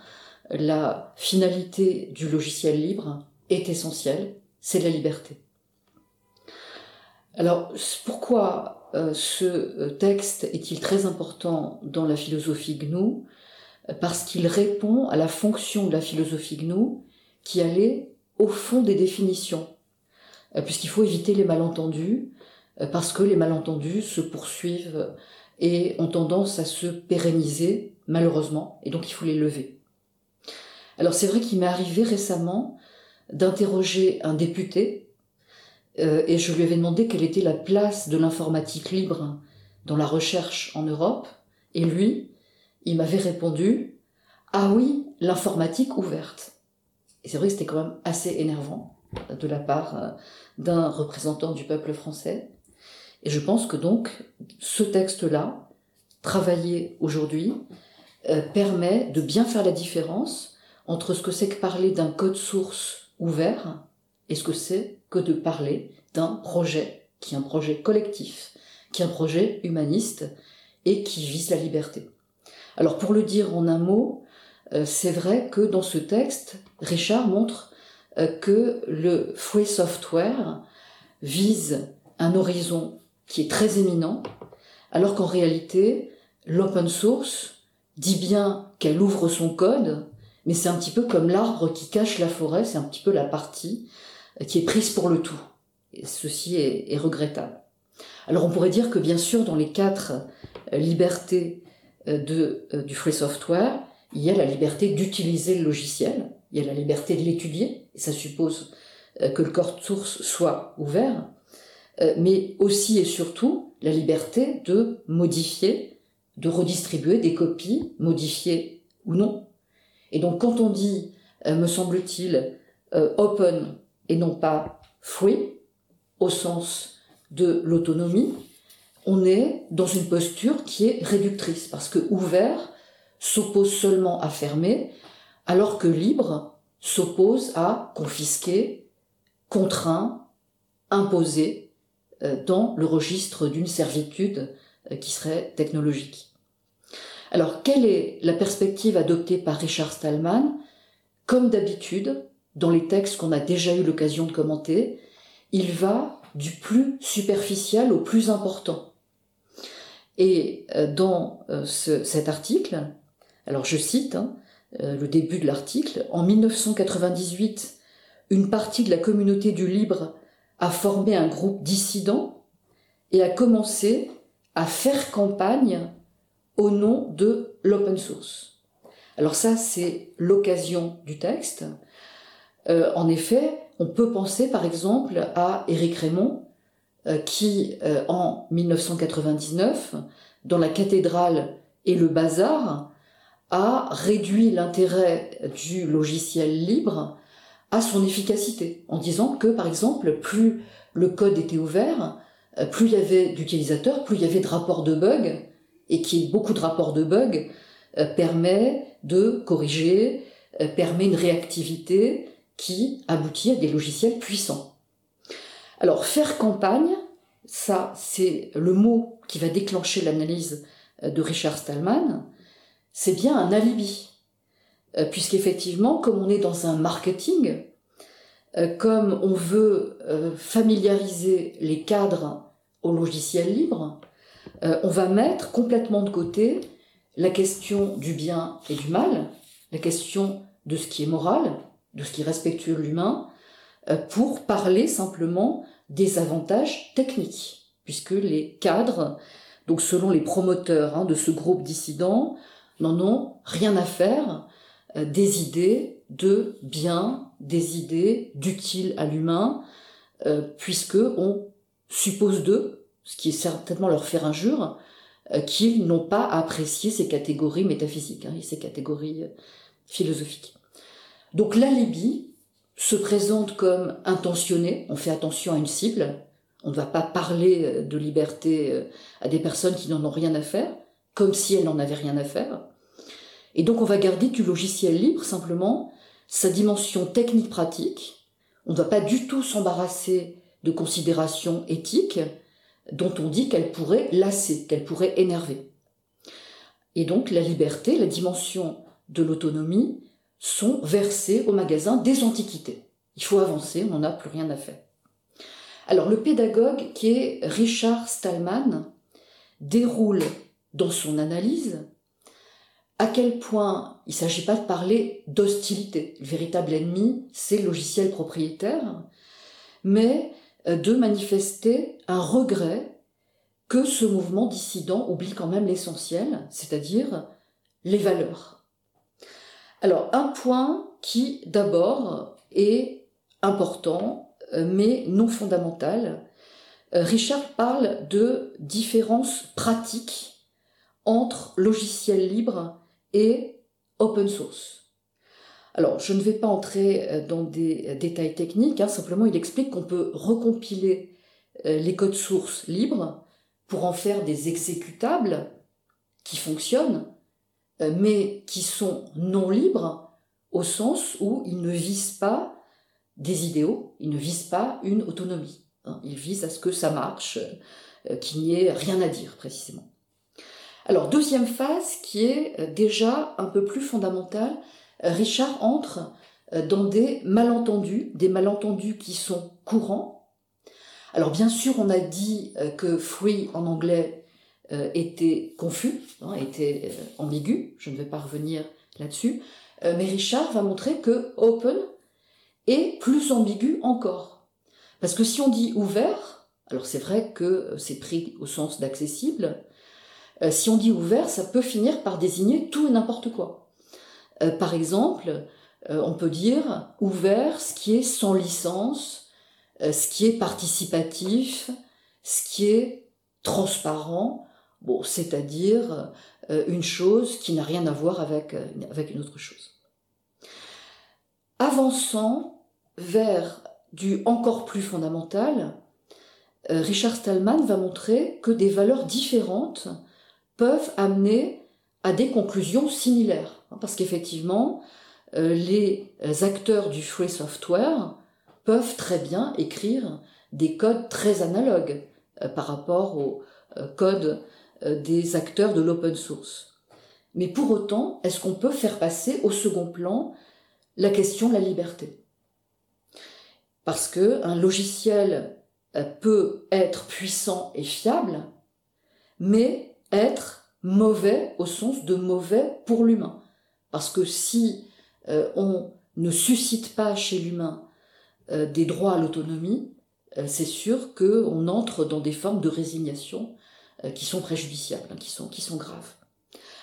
la finalité du logiciel libre est essentielle, c'est la liberté. Alors pourquoi euh, ce euh, texte est-il très important dans la philosophie GNU? Parce qu'il répond à la fonction de la philosophie GNU qui allait au fond des définitions, puisqu'il faut éviter les malentendus, parce que les malentendus se poursuivent et ont tendance à se pérenniser, malheureusement, et donc il faut les lever. Alors c'est vrai qu'il m'est arrivé récemment d'interroger un député, euh, et je lui avais demandé quelle était la place de l'informatique libre dans la recherche en Europe, et lui, il m'avait répondu Ah oui, l'informatique ouverte. Et c'est vrai que c'était quand même assez énervant de la part euh, d'un représentant du peuple français. Et je pense que donc ce texte-là, travaillé aujourd'hui, euh, permet de bien faire la différence entre ce que c'est que parler d'un code source ouvert et ce que c'est que de parler d'un projet qui est un projet collectif, qui est un projet humaniste et qui vise la liberté. Alors pour le dire en un mot, euh, c'est vrai que dans ce texte, Richard montre que le free software vise un horizon qui est très éminent, alors qu'en réalité, l'open source dit bien qu'elle ouvre son code, mais c'est un petit peu comme l'arbre qui cache la forêt, c'est un petit peu la partie euh, qui est prise pour le tout. Et ceci est, regrettable. Alors on pourrait dire que bien sûr, dans les quatre euh, libertés euh, du free software, il y a la liberté d'utiliser le logiciel, il y a la liberté de l'étudier, et ça suppose que le code source soit ouvert, euh, mais aussi et surtout la liberté de modifier, de redistribuer des copies, modifiées ou non. Et donc quand on dit, euh, me semble-t-il, euh, open et non pas free, au sens de l'autonomie, on est dans une posture qui est réductrice, parce que ouvert s'oppose seulement à fermer, alors que libre s'oppose à confisquer, contraint, imposer, euh, dans le registre d'une servitude euh, qui serait technologique. Alors, quelle est la perspective adoptée par Richard Stallman? Comme d'habitude, dans les textes qu'on a déjà eu l'occasion de commenter, il va du plus superficiel au plus important. Et euh, dans cet article, alors je cite hein, le début de l'article, en 1998, une partie de la communauté du libre a formé un groupe dissident et a commencé à faire campagne au nom de l'open source. Alors ça, c'est l'occasion du texte. Euh, en effet, on peut penser par exemple à Éric Raymond, euh, qui euh, en 1999, dans la cathédrale et le bazar, a réduit l'intérêt du logiciel libre à son efficacité, en disant que, par exemple, plus le code était ouvert, euh, plus il y avait d'utilisateurs, plus il y avait de rapports de bugs, et qui beaucoup de rapports de bugs euh, permet de corriger, euh, permet une réactivité qui aboutit à des logiciels puissants. Alors, faire campagne, ça, c'est le mot qui va déclencher l'analyse de Richard Stallman, c'est bien un alibi. Euh, puisqu'effectivement, comme on est dans un marketing, euh, comme on veut euh, familiariser les cadres au logiciel libre, on va mettre complètement de côté la question du bien et du mal, la question de ce qui est moral, de ce qui est respectueux de l'humain, pour parler simplement des avantages techniques, puisque les cadres, donc selon les promoteurs hein, de ce groupe dissident, n'en ont rien à faire euh, des idées de bien, des idées d'utile à l'humain, euh, puisque on suppose d'eux, ce qui est certainement leur faire injure, euh, qu'ils n'ont pas apprécié ces catégories métaphysiques hein, ces catégories philosophiques. Donc l'alibi se présente comme intentionné, on fait attention à une cible, On ne va pas parler de liberté à des personnes qui n'en ont rien à faire, comme si elles n'en avaient rien à faire. Et donc on va garder du logiciel libre simplement sa dimension technique-pratique. On ne va pas du tout s'embarrasser de considérations éthiques dont on dit qu'elles pourraient lasser, qu'elles pourraient énerver. Et donc la liberté, la dimension de l'autonomie sont versées au magasin des antiquités. Il faut avancer, on n'en a plus rien à faire. Alors le pédagogue qui est Richard Stallman déroule dans son analyse à quel point il ne s'agit pas de parler d'hostilité. Le véritable ennemi, c'est le logiciel propriétaire, mais euh, de manifester un regret que ce mouvement dissident oublie quand même l'essentiel, c'est-à-dire les valeurs. Alors, un point qui, d'abord, est important, euh, mais non fondamental. Euh, Richard parle de différences pratiques entre logiciels libres et open source. Alors, je ne vais pas entrer euh, dans des euh, détails techniques, hein, simplement il explique qu'on peut recompiler euh, les codes sources libres pour en faire des exécutables qui fonctionnent, mais qui sont non libres au sens où ils ne visent pas des idéaux, ils ne visent pas une autonomie. Hein. Ils visent à ce que ça marche, qu'il n'y ait rien à dire précisément. Alors, deuxième phase qui est déjà un peu plus fondamentale, Richard entre euh, dans des malentendus, des malentendus qui sont courants. Alors bien sûr, on a dit euh, que free en anglais euh, était confus, hein, était ambigu, je ne vais pas revenir là-dessus, mais Richard va montrer que open est plus ambigu encore. Parce que si on dit ouvert, alors c'est vrai que c'est pris au sens d'accessible, si on dit ouvert, ça peut finir par désigner tout et n'importe quoi. Euh, par exemple, euh, on peut dire ouvert ce qui est sans licence, euh, ce qui est participatif, ce qui est transparent, c'est-à-dire une chose qui n'a rien à voir avec, avec une autre chose. Avançant vers du encore plus fondamental, Richard Stallman va montrer que des valeurs différentes peuvent amener à des conclusions similaires. Hein, parce qu'effectivement, euh, les acteurs du free software peuvent très bien écrire des codes très analogues euh, par rapport aux euh, codes des acteurs de l'open source. Mais pour autant, est-ce qu'on peut faire passer au second plan la question de la liberté? Parce que un logiciel peut être puissant et fiable, mais être mauvais au sens de mauvais pour l'humain. Parce que si euh, on ne suscite pas chez l'humain euh, des droits à l'autonomie, euh, c'est sûr qu'on entre dans des formes de résignation qui sont préjudiciables, hein, qui, sont, qui sont graves.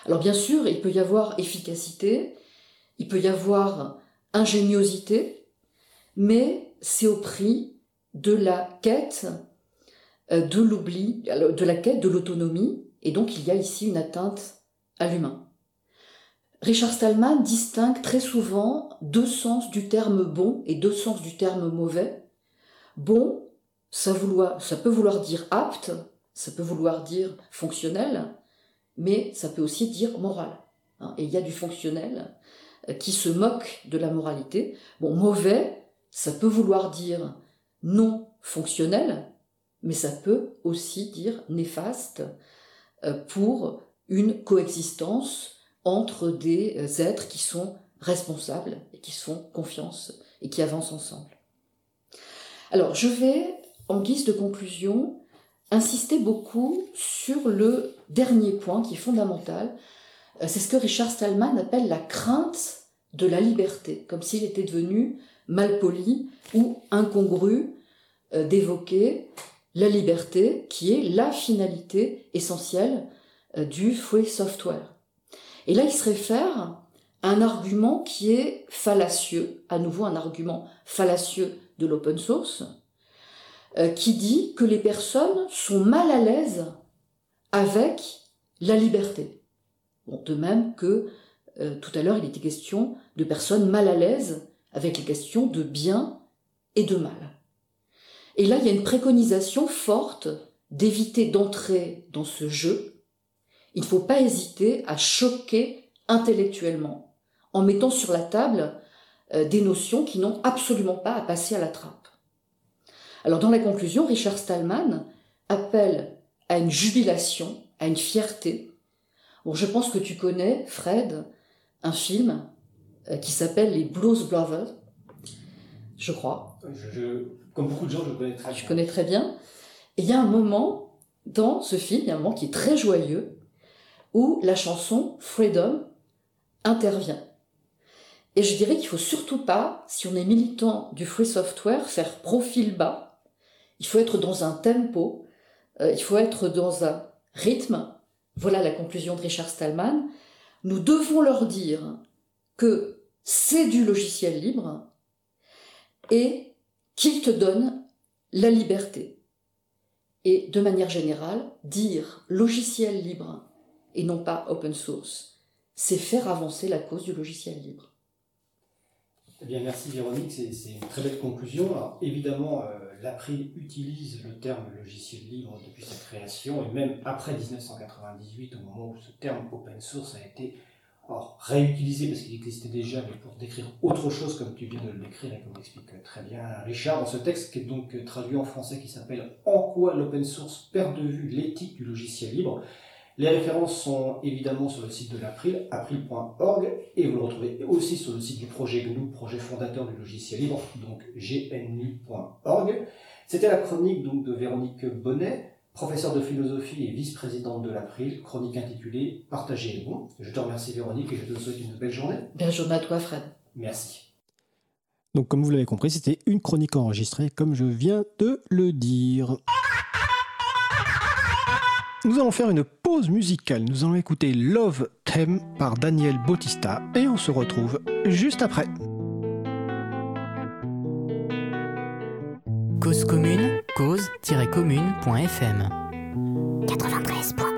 Alors bien sûr, il peut y avoir efficacité, il peut y avoir ingéniosité, mais c'est au prix de la quête de l'oubli, de la quête de l'autonomie, et donc il y a ici une atteinte à l'humain. Richard Stallman distingue très souvent deux sens du terme bon et deux sens du terme mauvais. Bon, ça, peut vouloir dire apte, ça peut vouloir dire fonctionnel, mais ça peut aussi dire moral. Hein. Et il y a du fonctionnel euh, qui se moque de la moralité. Bon, mauvais, ça peut vouloir dire non fonctionnel, mais ça peut aussi dire néfaste pour une coexistence entre des euh, êtres qui sont responsables et qui se font confiance et qui avancent ensemble. Alors, je vais, en guise de conclusion, insister beaucoup sur le dernier point qui est fondamental. Euh, c'est ce que Richard Stallman appelle la crainte de la liberté, comme s'il était devenu malpoli ou incongru euh, d'évoquer la liberté qui est la finalité essentielle du free software. Et là, il se réfère à un argument qui est fallacieux, à nouveau un argument fallacieux de l'open source, euh, qui dit que les personnes sont mal à l'aise avec la liberté. de même que euh, tout à l'heure, il était question de personnes mal à l'aise avec les questions de bien et de mal. Et là, il y a une préconisation forte d'éviter d'entrer dans ce jeu. Il ne faut pas hésiter à choquer intellectuellement en mettant sur la table euh, des notions qui n'ont absolument pas à passer à la trappe. Alors dans la conclusion, Richard Stallman appelle à une jubilation, à une fierté. Je pense que tu connais, Fred, un film euh, qui s'appelle Les Blues Brothers, je crois. Comme beaucoup de gens, je connais très bien. Je connais très bien. Et il y a un moment dans ce film, il y a un moment qui est très joyeux, où la chanson Freedom intervient. Et je dirais qu'il faut surtout pas, si on est militant du free software, faire profil bas. Il faut être dans un tempo, euh, il faut être dans un rythme. Voilà la conclusion de Richard Stallman. Nous devons leur dire que c'est du logiciel libre et qu'il te donne la liberté. Et de manière générale, dire logiciel libre et non pas open source, c'est faire avancer la cause du logiciel libre. Eh bien, merci Véronique, c'est une très belle conclusion. Alors, évidemment, euh, l'April utilise le terme logiciel libre depuis sa création, et même après 1998, au moment où ce terme open source a été réutilisé parce qu'il existait déjà, mais pour décrire autre chose, comme tu viens de le décrire et comme l'explique très bien Richard, dans ce texte qui est donc traduit en français qui s'appelle En quoi l'open source perd de vue l'éthique du logiciel libre? Les références sont évidemment sur le site de l'April, april.org, et vous le retrouvez aussi sur le site du projet GNU, projet fondateur du logiciel libre, donc gnu.org. C'était la chronique donc de Véronique Bonnet, professeure de philosophie et vice-présidente de l'April, chronique intitulée Partager est bon. Je te remercie Véronique et je te souhaite une belle journée. Belle journée à toi Fred. Merci. Donc comme vous l'avez compris, c'était une chronique enregistrée comme je viens de le dire. Nous allons faire une pause musicale. Nous allons écouter Love Theme par Daniel Bautista et on se retrouve juste après. Cause commune, cause-commune.fm 93.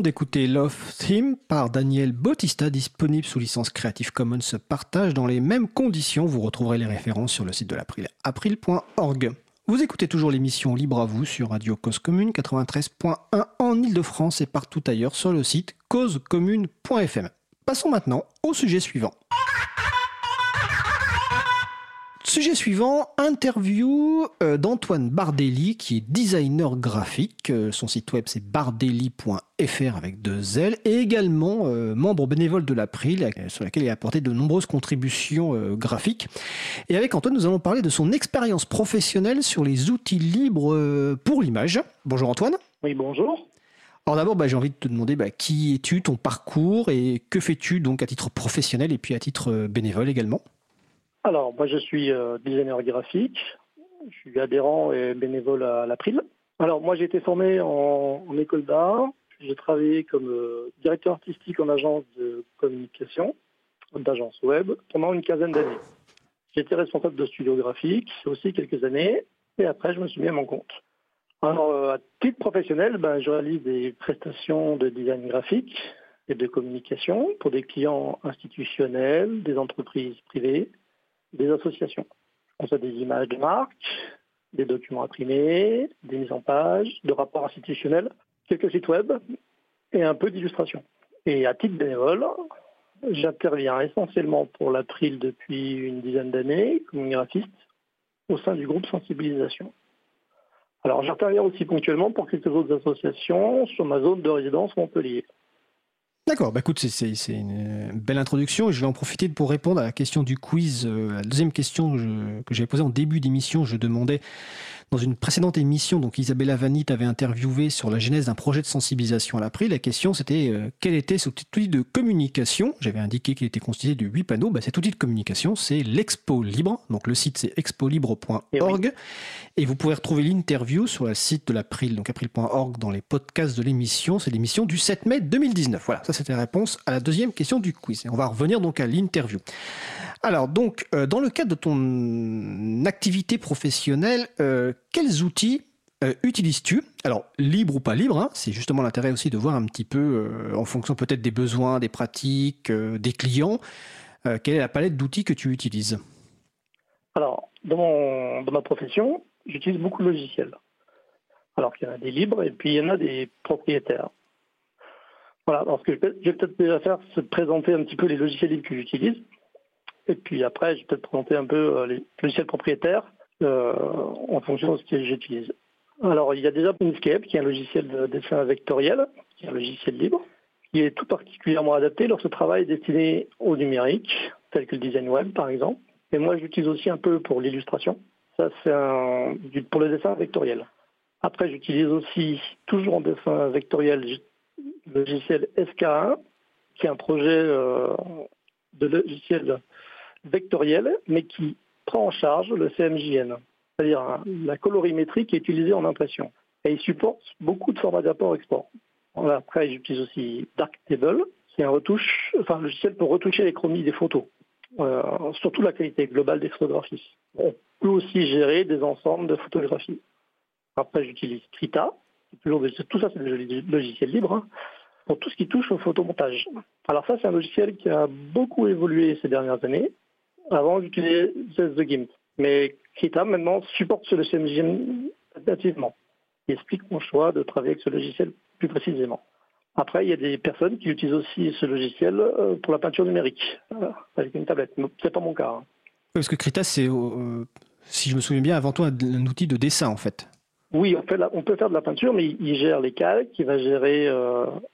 D'écouter Love Theme par Daniel Bautista, disponible sous licence Creative Commons partage dans les mêmes conditions. Vous retrouverez les références sur le site de l'April, april.org. Vous écoutez toujours l'émission Libre à vous sur Radio Cause Commune 93.1 en Ile-de-France et partout ailleurs sur le site causecommune.fm. Passons maintenant au sujet suivant. Sujet suivant, interview euh, d'Antoine Bardelli, qui est designer graphique. Euh, son site web c'est bardelli.fr avec deux L, et également euh, membre bénévole de l'April, sur laquelle il a apporté de nombreuses contributions graphiques. Et avec Antoine, nous allons parler de son expérience professionnelle sur les outils libres pour l'image. Bonjour Antoine. Oui, bonjour. Alors d'abord, bah, j'ai envie de te demander bah, qui es-tu, ton parcours, et que fais-tu donc à titre professionnel et puis à titre bénévole également? Alors, moi, je suis euh, designer graphique. Je suis adhérent et bénévole à l'April. Alors, moi, j'ai été formé en, école d'art. J'ai travaillé comme euh, directeur artistique en agence de communication, d'agence web, pendant une quinzaine d'années. J'étais responsable de studio graphique aussi quelques années. Et après, je me suis mis à mon compte. Alors, euh, à titre professionnel, ben, je réalise des prestations de design graphique et de communication pour des clients institutionnels, des entreprises privées, des associations. On fait des images de marque, des documents imprimés, des mises en page, de rapports institutionnels, quelques sites web et un peu d'illustration. Et à titre bénévole, j'interviens essentiellement pour l'April depuis une dizaine d'années comme graphiste au sein du groupe sensibilisation. Alors j'interviens aussi ponctuellement pour quelques autres associations sur ma zone de résidence Montpellier. D'accord, bah écoute, c'est une belle introduction et je vais en profiter pour répondre à la question du quiz. Euh, la deuxième question que, que j'avais posée en début d'émission, je demandais dans une précédente émission, donc Isabella Vanit avait interviewé sur la genèse d'un projet de sensibilisation à l'April. La question c'était euh, quel était cet outil de communication? J'avais indiqué qu'il était constitué de huit panneaux. Bah, cet outil de communication, c'est l'Expo Libre. Donc le site c'est expolibre.org. Et, et, vous pouvez retrouver l'interview sur le site de l'April, donc april.org dans les podcasts de l'émission. C'est l'émission du 7 mai 2019. Voilà, ça c'était la réponse à la deuxième question du quiz. Et on va revenir donc à l'interview. Alors, donc, euh, dans le cadre de ton activité professionnelle, euh, quels outils euh, utilises-tu? Alors, libre ou pas libre, hein, c'est justement l'intérêt aussi de voir un petit peu, en fonction peut-être des besoins, des pratiques, des clients, quelle est la palette d'outils que tu utilises? Alors, dans, ma profession, j'utilise beaucoup de logiciels. Alors qu'il y en a des libres et puis il y en a des propriétaires. Voilà, alors ce que je vais peut-être déjà faire, c'est présenter un petit peu les logiciels libres que j'utilise. Et puis après, je vais peut-être présenter un peu euh, les logiciels propriétaires euh, en fonction de ce que j'utilise. Alors, il y a déjà Inkscape, qui est un logiciel de dessin vectoriel, qui est un logiciel libre, qui est tout particulièrement adapté lorsque ce travail est destiné au numérique, tel que le design web, par exemple. Et moi, j'utilise aussi un peu pour l'illustration. Ça, c'est pour le dessin vectoriel. Après, j'utilise aussi, toujours en dessin vectoriel, le logiciel SK1, qui est un projet euh, de logiciel vectoriel, mais qui prend en charge le CMJN, c'est-à-dire hein, la colorimétrie qui est utilisée en impression. Et il supporte beaucoup de formats d'apport-export. Après, j'utilise aussi Darktable, qui est un retouche, enfin, logiciel pour retoucher les chromies des photos, euh, surtout la qualité globale des photographies. On peut aussi gérer des ensembles de photographies. Après, j'utilise Krita, toujours tout ça c'est des logiciels libres, hein, pour tout ce qui touche au photomontage. Alors ça, c'est un logiciel qui a beaucoup évolué ces dernières années. Avant, j'utilisais The GIMP. Mais Krita, maintenant, supporte ce logiciel nativement. Il explique mon choix de travailler avec ce logiciel plus précisément. Après, il y a des personnes qui utilisent aussi ce logiciel euh, pour la peinture numérique, euh, avec une tablette. C'est pas mon cas. Hein. Parce que Krita, c'est, euh, si je me souviens bien, avant tout un, outil de dessin, en fait. Oui, on, fait on peut faire de la peinture, mais il, gère les calques, il va gérer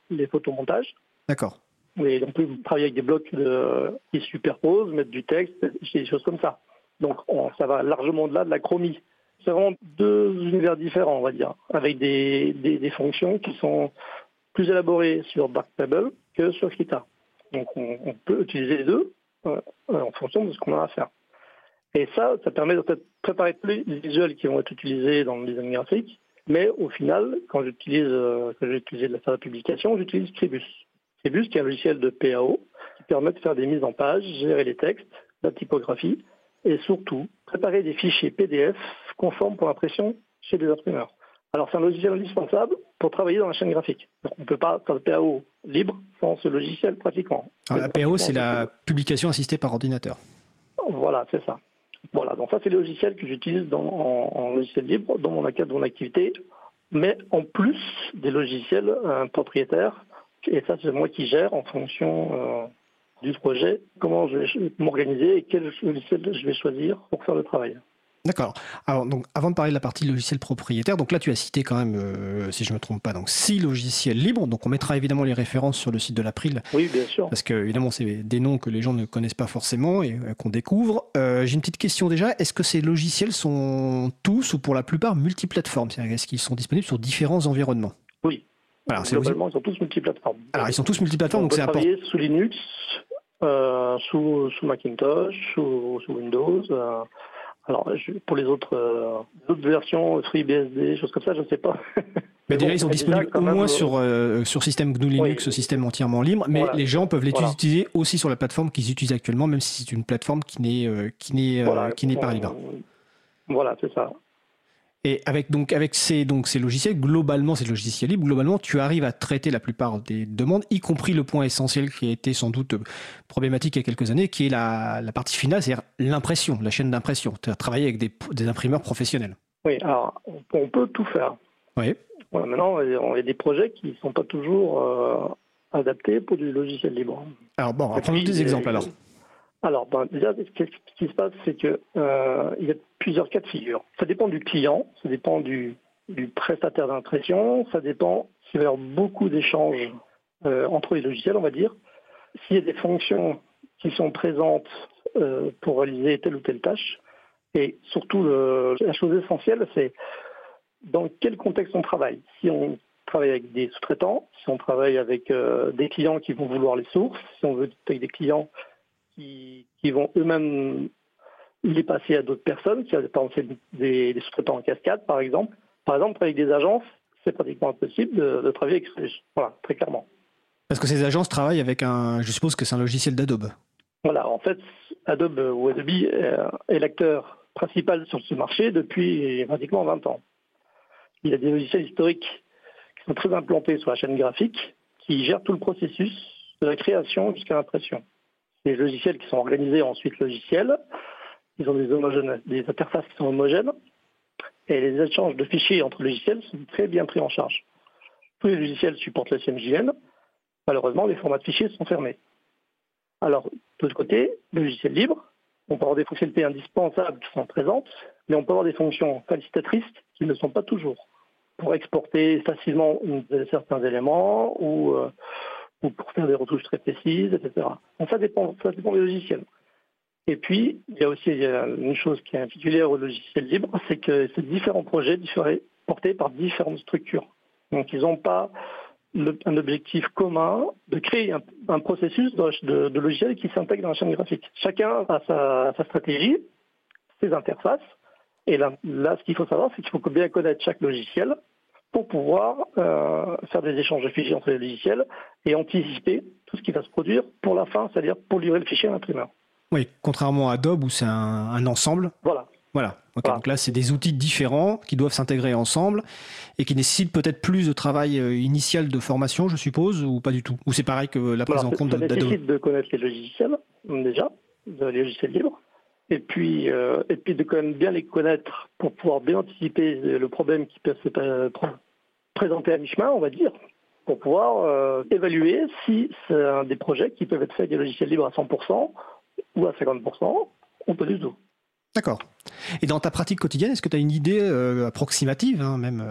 les photomontages. D'accord. Oui, on peut travailler avec des blocs de, qui superposent, mettre du texte, des choses comme ça. Donc ça va largement au-delà de la chromie. C'est vraiment deux univers différents, on va dire, avec des, des, fonctions qui sont plus élaborées sur Darktable que sur Krita. Donc on, peut utiliser les deux euh, en fonction de ce qu'on a à faire. Et ça, ça permet de préparer tous les visuels qui vont être utilisés dans le design graphique. Mais au final, quand j'utilise, euh, quand de la publication, j'utilise Tribus. Tribus, qui est un logiciel de PAO, qui permet de faire des mises en page, gérer les textes, la typographie, et surtout préparer des fichiers PDF conformes pour impression chez des imprimeurs. Alors c'est un logiciel indispensable pour travailler dans la chaîne graphique. on ne peut pas faire de PAO libre sans ce logiciel pratiquement. Alors, la PAO, c'est la publication assistée par ordinateur. Voilà, c'est ça. Voilà, donc ça c'est le logiciel que j'utilise en, logiciel libre dans mon cadre de mon activité, mais en plus des logiciels euh, propriétaires, et ça c'est moi qui gère en fonction euh, du projet, comment je vais m'organiser et quel logiciel je vais choisir pour faire le travail. D'accord. Alors, donc, avant de parler de la partie logiciel propriétaire, donc là, tu as cité quand même, euh, si je ne me trompe pas, donc six logiciels libres. Donc, on mettra évidemment les références sur le site de l'April. Oui, bien sûr. Parce que, évidemment, c'est des noms que les gens ne connaissent pas forcément et euh, qu'on découvre. Euh, j'ai une petite question déjà. Est-ce que ces logiciels sont tous ou pour la plupart multiplateformes? C'est-à-dire, est-ce qu'ils sont disponibles sur différents environnements? Oui. Alors, Globalement, ils sont tous multiplateformes. Alors, ils sont tous multiplateformes, donc c'est important. sous Linux, sous, sous, Macintosh, sous, sous Windows. Alors, pour les autres, euh, autres versions, FreeBSD, choses comme ça, je ne sais pas. <laughs> Mais, déjà, ils sont disponibles au moins sur, euh, sur système GNU Linux, système entièrement libre, mais les gens peuvent les utiliser aussi sur la plateforme qu'ils utilisent actuellement, même si c'est une plateforme qui n'est euh, qui n'est qui n'est pas libre. Voilà, c'est ça. Et avec, donc, avec ces, donc, ces logiciels, globalement, ces logiciels libres, globalement, tu arrives à traiter la plupart des demandes, y compris le point essentiel qui a été sans doute problématique il y a quelques années, qui est la, la partie finale, c'est-à-dire l'impression, la chaîne d'impression. Tu as travaillé avec des, des, imprimeurs professionnels. Oui, alors, on peut tout faire. Oui. maintenant, il y a des projets qui ne sont pas toujours euh, adaptés pour du logiciel libre. Alors, bon, prenons des exemples alors. Alors, ben, déjà, ce qui se passe, c'est qu'il euh, y a plusieurs cas de figure. Ça dépend du client, ça dépend du, prestataire d'impression, ça dépend s'il va y avoir beaucoup d'échanges euh, entre les logiciels, on va dire. S'il y a des fonctions qui sont présentes euh, pour réaliser telle ou telle tâche. Et surtout, la chose essentielle, c'est dans quel contexte on travaille. Si on travaille avec des sous-traitants, si on travaille avec des clients qui vont vouloir les sources, si on veut avec des clients qui, vont eux-mêmes les passer à d'autres personnes, qui par exemple des, des sous-traitants en cascade, par exemple. Par exemple, avec des agences, c'est pratiquement impossible de, travailler avec Voilà, très clairement. Parce que ces agences travaillent avec un, je suppose que c'est un logiciel d'Adobe. Voilà, en fait, Adobe ou Adobe est l'acteur principal sur ce marché depuis pratiquement 20 ans. Il y a des logiciels historiques qui sont très implantés sur la chaîne graphique, qui gèrent tout le processus de la création jusqu'à l'impression des logiciels qui sont organisés ensuite logiciels. Ils ont des, interfaces qui sont homogènes. Et les échanges de fichiers entre logiciels sont très bien pris en charge. Tous les logiciels supportent la CMJN. Malheureusement, les formats de fichiers sont fermés. Alors, de l'autre côté, le logiciel libre, on peut avoir des fonctionnalités indispensables qui sont présentes, mais on peut avoir des fonctions facilitatrices qui ne sont pas toujours. Pour exporter facilement certains éléments ou, euh, ou pour faire des retouches très précises, etc. Donc ça dépend, ça dépend des logiciels. Et puis, il y a aussi une chose qui est particulière au logiciel libre, c'est que ces différents projets portés par différentes structures. Donc ils n'ont pas un objectif commun de créer un, processus de, logiciel qui s'intègre dans la chaîne graphique. Chacun a sa, sa stratégie, ses interfaces. Et là, là ce qu'il faut savoir, c'est qu'il faut bien connaître chaque logiciel pour pouvoir euh, faire des échanges de fichiers entre les logiciels et anticiper tout ce qui va se produire pour la fin, c'est-à-dire pour livrer le fichier à l'imprimeur. Oui, contrairement à Adobe où c'est un, ensemble. Voilà. Voilà. Donc là, c'est des outils différents qui doivent s'intégrer ensemble et qui nécessitent peut-être plus de travail euh, initial de formation, je suppose, ou pas du tout? Ou c'est pareil que la prise en compte d'Adobe? Ça nécessite de connaître les logiciels, déjà, les logiciels libres, et puis, euh, et puis de quand même bien les connaître pour pouvoir bien anticiper le problème qui peut se présenter à mi-chemin, on va dire, pour pouvoir euh, évaluer si c'est un des projets qui peuvent être faits avec des logiciels libres à 100% ou à 50% ou pas du tout. D'accord. Et dans ta pratique quotidienne, est-ce que tu as une idée euh, approximative, hein, même,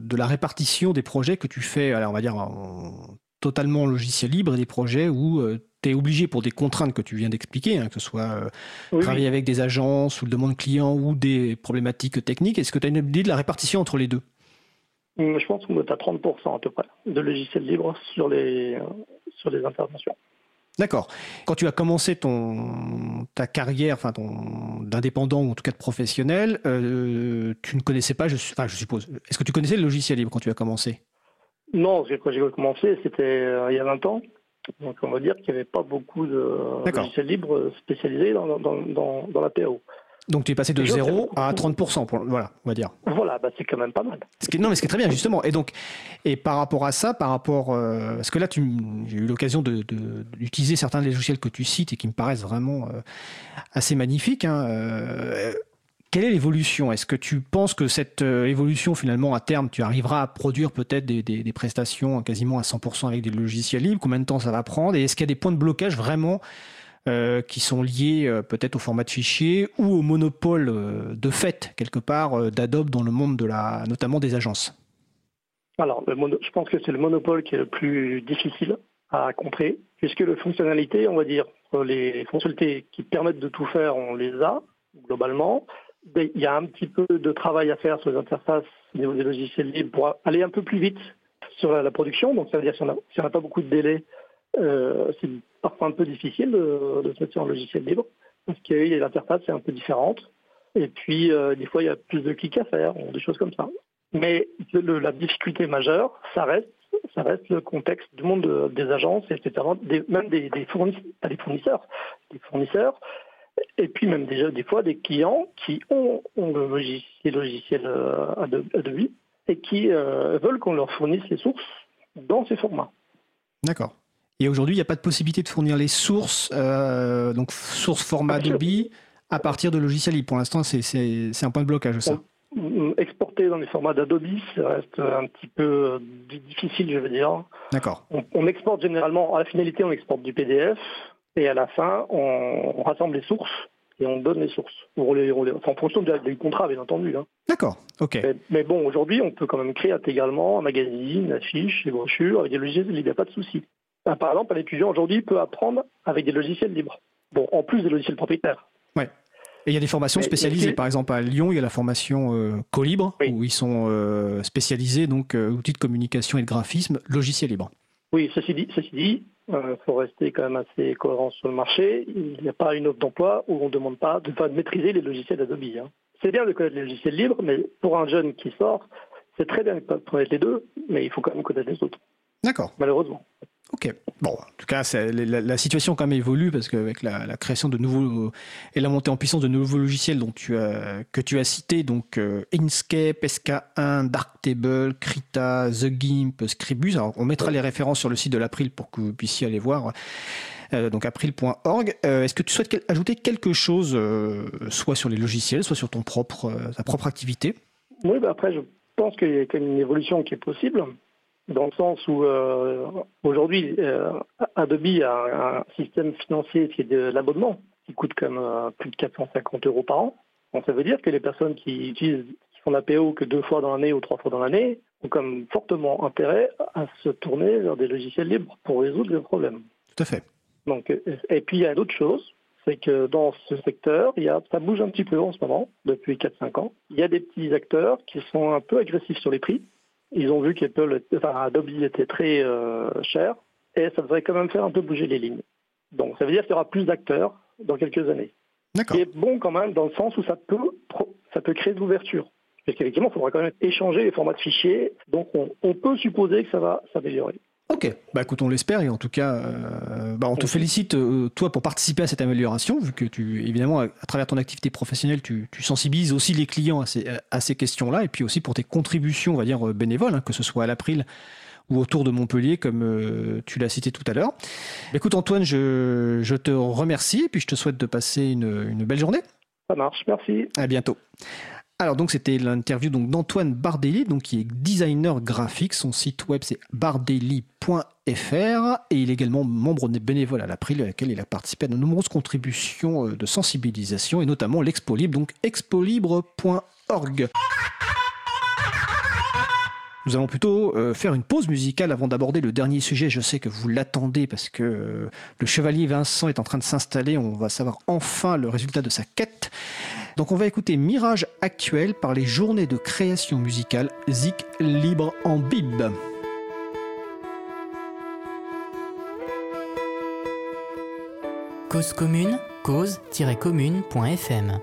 de la répartition des projets que tu fais, on va dire, en, totalement logiciel libre et des projets où tu es obligé pour des contraintes que tu viens d'expliquer, hein, que ce soit euh, travailler avec des agences ou le demande client ou des problématiques techniques. Est-ce que tu as une idée de la répartition entre les deux? Hum, Je pense qu'on est à 30% à peu près de logiciels libres sur les, euh, sur les interventions. D'accord. Quand tu as commencé ton, ta carrière enfin ton, d'indépendant ou en tout cas de professionnel, euh, tu ne connaissais pas, je, enfin, je suppose, est-ce que tu connaissais le logiciel libre quand tu as commencé? Non, quand j'ai commencé, c'était il y a 20 ans. Donc on va dire qu'il n'y avait pas beaucoup de logiciels libres spécialisés dans, dans, dans, la PAO. Donc tu es passé de 0 à 30%, pour, voilà, on va dire. Voilà, bah, c'est quand même pas mal. Ce qui, non, mais ce qui est très bien, justement. Et donc, et par rapport à ça, par rapport, euh, parce que là, tu, j'ai eu l'occasion de, de- d'utiliser certains des logiciels que tu cites et qui me paraissent vraiment euh, assez magnifiques. hein, euh, quelle est l'évolution? Est-ce que tu penses que cette euh, évolution, finalement, à terme, tu arriveras à produire peut-être des, prestations quasiment à 100% avec des logiciels libres? Combien de temps ça va prendre? Et est-ce qu'il y a des points de blocage vraiment euh, qui sont liés euh, peut-être au format de fichier ou au monopole de fait, quelque part, d'Adobe dans le monde de la, notamment des agences? Alors, je pense que c'est le monopole qui est le plus difficile à contrer, puisque les fonctionnalités, on va dire, les fonctionnalités qui permettent de tout faire, on les a globalement. Il y a un petit peu de travail à faire sur les interfaces au niveau des logiciels libres pour aller un peu plus vite sur la, production. Donc, ça veut dire que si on a- si n'a pas beaucoup de délai, euh, c'est parfois un peu difficile de, se mettre sur un logiciel libre, parce que l'interface est un peu différente. Et puis, euh, des fois, il y a plus de clics à faire, des choses comme ça. Mais la difficulté majeure, ça reste, le contexte du monde de- des agences, etc., des- même des, des fournisseurs, des fournisseurs, et puis même déjà des fois des clients qui ont, ont le logiciel, logiciel euh, Adobe, et qui euh, veulent qu'on leur fournisse les sources dans ces formats. D'accord. Et aujourd'hui, il n'y a pas de possibilité de fournir les sources, euh, donc source format. Adobe, à partir de logiciels libres. Pour l'instant, c'est- un point de blocage, ça. Exporter dans les formats d'Adobe, ça reste un petit peu difficile, je veux dire. D'accord. On, on exporte généralement, à la finalité, on exporte du PDF, et à la fin, on, on rassemble les sources et on donne les sources. Les- enfin, en fonction du contrat, bien entendu. hein. D'accord. Ok. Mais, mais bon, aujourd'hui, on peut quand même créer intégralement un magazine, affiches, des brochures avec des logiciels libres, il n'y a pas de souci. Par exemple, un étudiant aujourd'hui peut apprendre avec des logiciels libres. Bon, en plus des logiciels propriétaires. Ouais. Et il y a des formations spécialisées. Par exemple, à Lyon, il y a la formation euh, Colibre, Oui. où ils sont euh, spécialisés, donc euh, outils de communication et de graphisme, logiciel libre. Oui, ceci dit, ceci dit, il faut rester quand même assez cohérent sur le marché. Il n'y a pas une offre d'emploi où on ne demande pas de, pas de maîtriser les logiciels Adobe. hein. C'est bien de connaître les logiciels libres, mais pour un jeune qui sort, c'est très bien de connaître les deux, mais il faut quand même connaître les autres, D'accord. malheureusement. Ok. Bon, en tout cas, la, situation quand même évolue parce qu'avec la, création de nouveaux et la montée en puissance de nouveaux logiciels dont que tu as cités, donc euh, Inkscape, SK1, Darktable, Krita, The Gimp, Scribus. Alors, on mettra les références sur le site de l'April pour que vous puissiez aller voir. Euh, donc april.org. Euh, Est-ce que tu souhaites ajouter quelque chose, euh, soit sur les logiciels, soit sur ton propre, ta propre activité? Oui, bah après, je pense qu'il y a quand même une évolution qui est possible, dans le sens où euh, aujourd'hui, euh, Adobe a un système financier qui est de l'abonnement, qui coûte même euh, plus de 450 euros par an. Donc ça veut dire que les personnes qui utilisent, qui font la PO que deux fois dans l'année ou trois fois dans l'année, ont comme fortement intérêt à se tourner vers des logiciels libres pour résoudre les problèmes. Tout à fait. Donc, et puis il y a d'autres choses, c'est que dans ce secteur, il y a, ça bouge un petit peu en ce moment, depuis 4-5 ans. Il y a des petits acteurs qui sont un peu agressifs sur les prix. Ils ont vu qu'Apple, enfin, Adobe était très euh, cher, et ça devrait quand même faire un peu bouger les lignes. Donc ça veut dire qu'il y aura plus d'acteurs dans quelques années. Ce D'accord. qui est bon quand même dans le sens où ça peut, ça peut créer de l'ouverture. Parce qu'effectivement, il faudra quand même échanger les formats de fichiers, donc on, on peut supposer que ça va s'améliorer. Ok, bah écoute, on l'espère et en tout cas, euh, bah, on te félicite euh, toi pour participer à cette amélioration, vu que tu, évidemment, à, à travers ton activité professionnelle, tu, tu sensibilises aussi les clients à ces, à ces questions-là, et puis aussi pour tes contributions, on va dire euh, bénévoles, hein, que ce soit à l'April ou autour de Montpellier, comme euh, tu l'as cité tout à l'heure. Écoute Antoine, je, je te remercie et puis je te souhaite de passer une, une belle journée. Ça marche, merci. À bientôt. Alors donc c'était l'interview donc d'Antoine Bardelli, donc qui est designer graphique. Son site web c'est bardelli.fr et il est également membre des bénévoles à l'April, à laquelle il a participé à de nombreuses contributions euh, de sensibilisation et notamment l'Expo Libre, donc expolibre.org. Nous allons plutôt euh, faire une pause musicale avant d'aborder le dernier sujet. Je sais que vous l'attendez parce que euh, le chevalier Vincent est en train de s'installer. On va savoir enfin le résultat de sa quête. Donc on va écouter Mirage actuel par les journées de création musicale Zik Libre en Bib. Cause commune, cause-commune.fm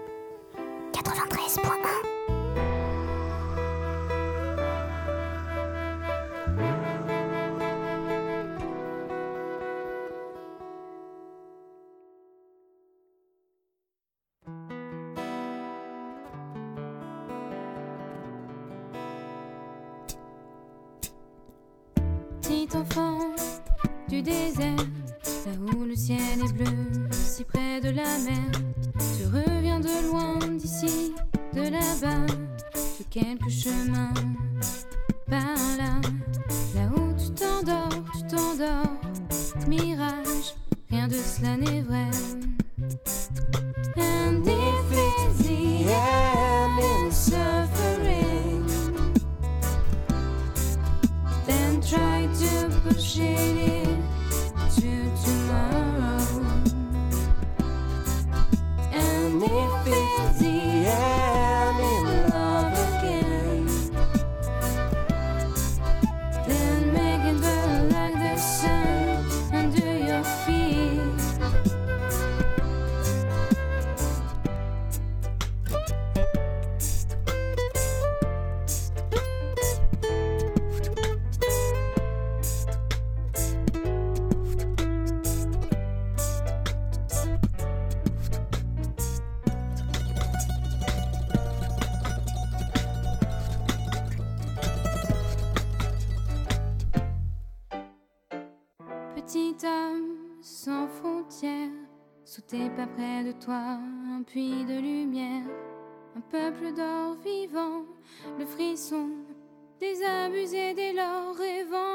des abusés dès lors rêvant d'horizon.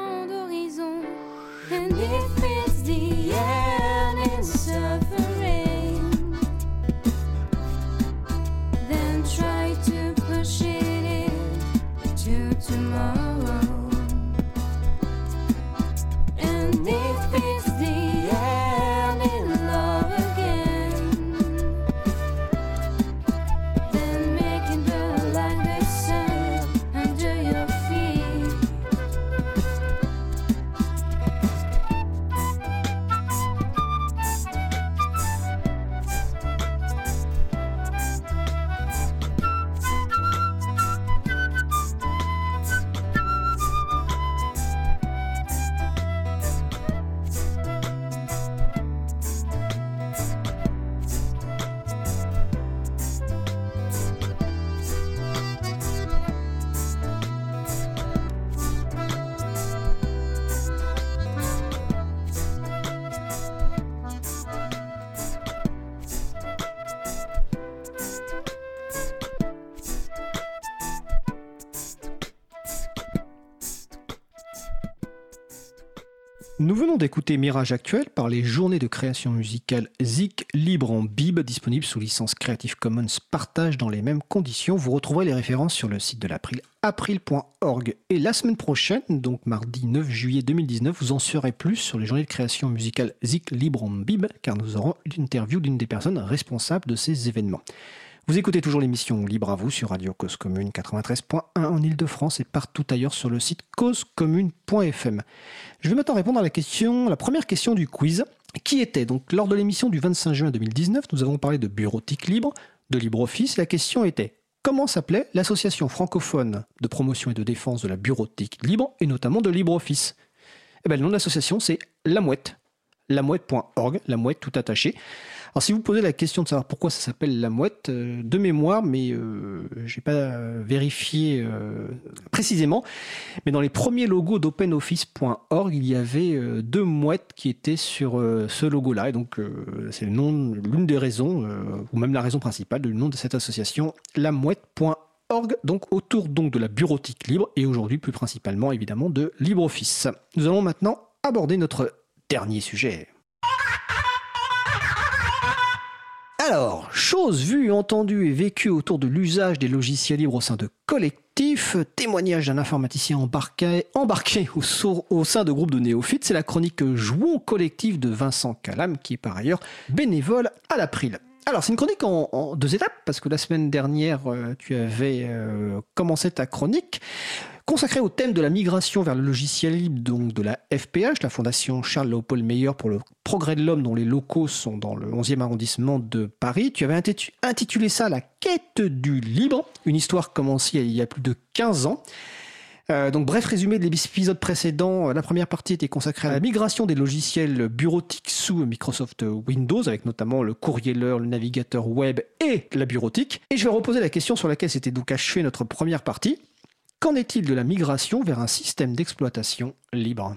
Nous venons d'écouter Mirage Actuel par les journées de création musicale Zik libre en bib, disponible sous licence Creative Commons partage dans les mêmes conditions. Vous retrouverez les références sur le site de l'April, april.org. Et la semaine prochaine, donc mardi 9 juillet 2019, vous en saurez plus sur les journées de création musicale Zik libre en bib, car nous aurons l'interview d'une des personnes responsables de ces événements. Vous écoutez toujours l'émission Libre à vous sur Radio Cause Commune 93.1 en Ile-de-France et partout ailleurs sur le site causecommune.fm. Je vais maintenant répondre à la question, la première question du quiz, qui était donc lors de l'émission du 25 juin 2019, nous avons parlé de bureautique libre, de LibreOffice. La question était comment s'appelait l'association francophone de promotion et de défense de la bureautique libre et notamment de LibreOffice? Eh bien, le nom de l'association c'est La Mouette, lamouette.org, la mouette tout attaché. Alors si vous posez la question de savoir pourquoi ça s'appelle la mouette, euh, de mémoire, mais euh, je n'ai pas euh, vérifié euh, précisément, mais dans les premiers logos d'openoffice.org, il y avait deux mouettes qui étaient sur ce logo-là, et donc c'est l'une des raisons, ou même la raison principale du nom de cette association, la mouette.org, donc autour donc de la bureautique libre, et aujourd'hui plus principalement évidemment de LibreOffice. Nous allons maintenant aborder notre dernier sujet. Alors, chose vue, entendue et vécue autour de l'usage des logiciels libres au sein de collectifs, témoignage d'un informaticien embarqué, au, sein de groupes de néophytes, c'est la chronique Jouons collectif de Vincent Calam, qui est par ailleurs bénévole à l'April. Alors, c'est une chronique en, en deux étapes, parce que la semaine dernière, euh, tu avais euh, commencé ta chronique consacrée au thème de la migration vers le logiciel libre, donc de la FPH, la Fondation Charles-Léopold Meyer pour le progrès de l'homme, dont les locaux sont dans le 11e arrondissement de Paris. Tu avais intitu- intitulé ça La quête du libre, une histoire commencée il y a plus de 15 ans. Euh, donc, bref résumé de l'épisode précédent. Euh, La première partie était consacrée à la migration des logiciels bureautiques sous Microsoft Windows, avec notamment le courrieleur, le navigateur web et la bureautique. Et je vais reposer la question sur laquelle s'était donc achevée notre première partie. Qu'en est-il de la migration vers un système d'exploitation libre?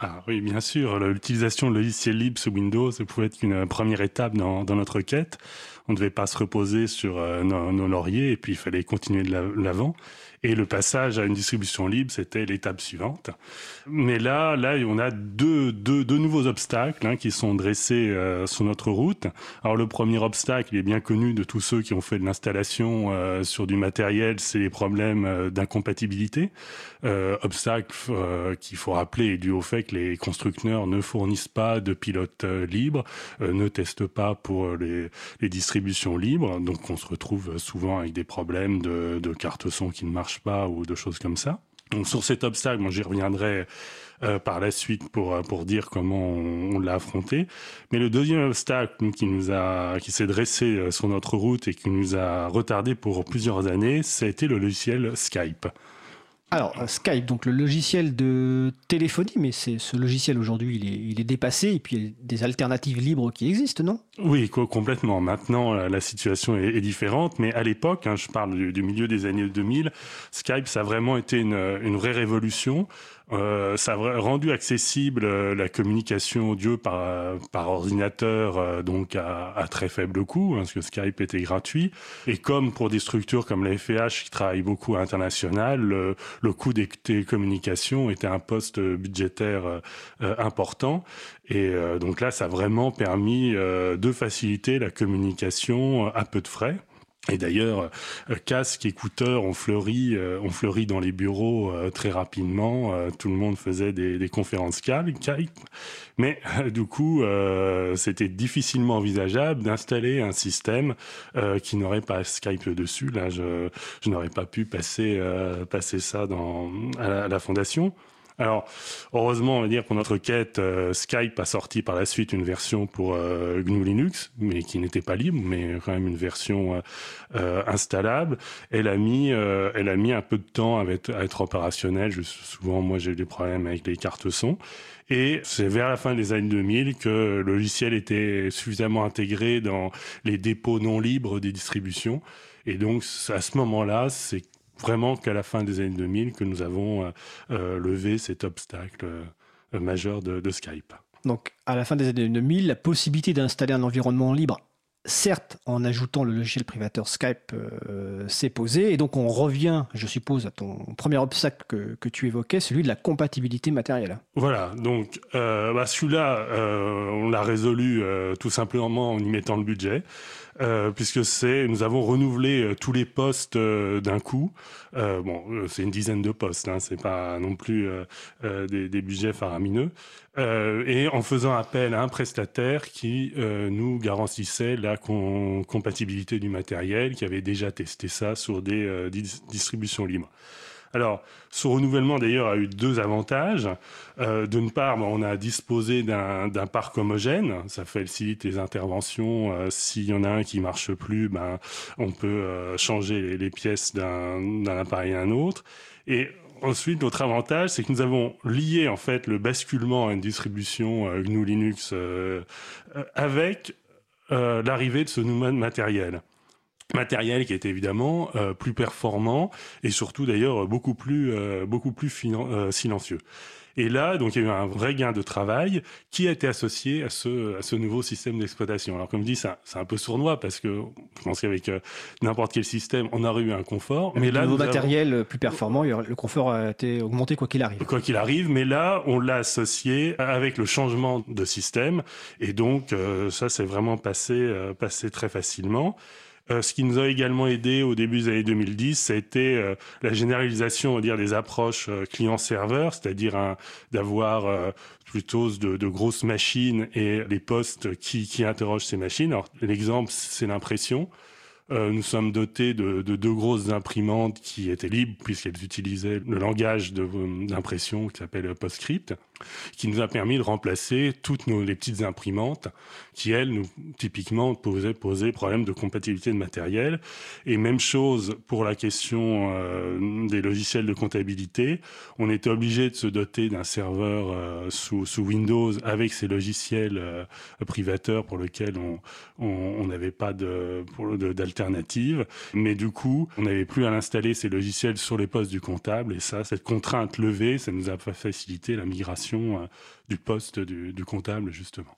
Ah oui, bien sûr. L'utilisation de logiciels libres sous Windows pouvait être une première étape dans, notre quête. On ne devait pas se reposer sur euh, nos, lauriers et puis il fallait continuer de l'avant. Et le passage à une distribution libre, c'était l'étape suivante. Mais là, là, on a deux, deux, deux nouveaux obstacles hein, qui sont dressés euh, sur notre route. Alors le premier obstacle, il est bien connu de tous ceux qui ont fait de l'installation euh, sur du matériel, c'est les problèmes euh, d'incompatibilité. Euh, obstacle euh, qu'il faut rappeler est dû au fait que les constructeurs ne fournissent pas de pilotes libres, ne testent pas pour les, les distributions libres, donc on se retrouve souvent avec des problèmes de, de carte son qui ne marchent pas ou de choses comme ça. Donc sur cet obstacle, j'y reviendrai euh, par la suite pour pour dire comment on, l'a affronté. Mais le deuxième obstacle qui nous a qui s'est dressé sur notre route et qui nous a retardé pour plusieurs années, ça a été le logiciel Skype. Alors, Skype, donc le logiciel de téléphonie, mais c'est ce logiciel aujourd'hui, il est, dépassé, et puis il y a des alternatives libres qui existent, non? Oui, complètement. Maintenant, la situation est, différente, mais à l'époque, hein, je parle du, du, milieu des années 2000, Skype, ça a vraiment été une, une vraie révolution. Euh, ça a rendu accessible euh, la communication audio par, par ordinateur, euh, donc à, à, très faible coût, hein, parce que Skype était gratuit. Et comme pour des structures comme la FH qui travaillent beaucoup à l'international, le, le, coût des télécommunications était un poste budgétaire euh, important. Et euh, donc là, ça a vraiment permis euh, de faciliter la communication à peu de frais. Et d'ailleurs, euh, casques, écouteurs ont fleuri, euh, ont fleuri dans les bureaux euh, très rapidement. Tout le monde faisait des, des conférences Skype. Mais du coup, c'était difficilement envisageable d'installer un système qui n'aurait pas Skype dessus. Là, je, je n'aurais pas pu passer, passer ça dans, à la, à la fondation. Alors, heureusement, on va dire pour notre quête, euh, Skype a sorti par la suite une version pour euh, GNU Linux, mais qui n'était pas libre, mais quand même une version euh, installable. Elle a mis, elle a mis un peu de temps à être, opérationnelle. Je, souvent, moi, j'ai eu des problèmes avec les cartes son. Et c'est vers la fin des années 2000 que le logiciel était suffisamment intégré dans les dépôts non libres des distributions. Et donc, à ce moment-là, c'est vraiment qu'à la fin des années 2000 que nous avons euh, euh, levé cet obstacle euh, majeur de, de Skype. Donc, à la fin des années 2000, la possibilité d'installer un environnement libre certes, en ajoutant le logiciel privateur Skype, euh, s'est posé. Et donc, on revient, je suppose, à ton premier obstacle que, que tu évoquais, celui de la compatibilité matérielle. Voilà. Donc, euh, bah, celui-là, euh, on l'a résolu tout simplement en y mettant le budget. Euh, puisque c'est nous avons renouvelé euh, tous les postes euh, d'un coup. bon, c'est une dizaine de postes, hein, c'est pas non plus des, des, budgets faramineux. et en faisant appel à un prestataire qui nous garantissait la com compatibilité du matériel, qui avait déjà testé ça sur des distributions libres. Alors, ce renouvellement d'ailleurs a eu deux avantages. Euh, D'une part, ben, on a disposé d'un parc homogène, ça facilite les interventions. Euh, S'il y en a un qui marche plus, ben, on peut euh, changer les, les pièces d'un appareil à un autre. Et ensuite, notre avantage, c'est que nous avons lié en fait le basculement à une distribution euh, GNU Linux euh, avec l'arrivée de ce nouveau matériel matériel qui est évidemment euh, plus performant et surtout d'ailleurs beaucoup plus euh, beaucoup plus euh, silencieux. Et là, donc, il y a eu un vrai gain de travail qui a été associé à ce, à ce nouveau système d'exploitation. Alors, comme je dis, c'est un peu sournois parce que je pense qu'avec euh, n'importe quel système, on aurait eu un confort. Mais, mais là, le matériel avons... plus performant, le confort a été augmenté quoi qu'il arrive. Quoi qu'il arrive, mais là, on l'a associé avec le changement de système. Et donc, euh, ça, c'est vraiment passé, euh, passé très facilement. Euh, ce qui nous a également aidé au début des années 2010, ça a été euh, la généralisation, on va dire, des approches euh, client-serveur, c'est-à-dire d'avoir euh, plutôt de, de, grosses machines et les postes qui, qui interrogent ces machines. Alors, l'exemple, c'est l'impression. Euh, nous sommes dotés de, de, deux grosses imprimantes qui étaient libres puisqu'elles utilisaient le langage d'impression qui s'appelle PostScript, qui nous a permis de remplacer toutes nos, les petites imprimantes qui, elles, nous, typiquement, posaient, posaient problème de compatibilité de matériel. Et même chose pour la question euh, des logiciels de comptabilité. On était obligé de se doter d'un serveur euh, sous, Windows avec ces logiciels euh, privateurs pour lesquels on n'avait pas d'alternative. Mais du coup, on n'avait plus à l'installer ces logiciels sur les postes du comptable. Et ça, cette contrainte levée, ça nous a facilité la migration du poste du, comptable, justement.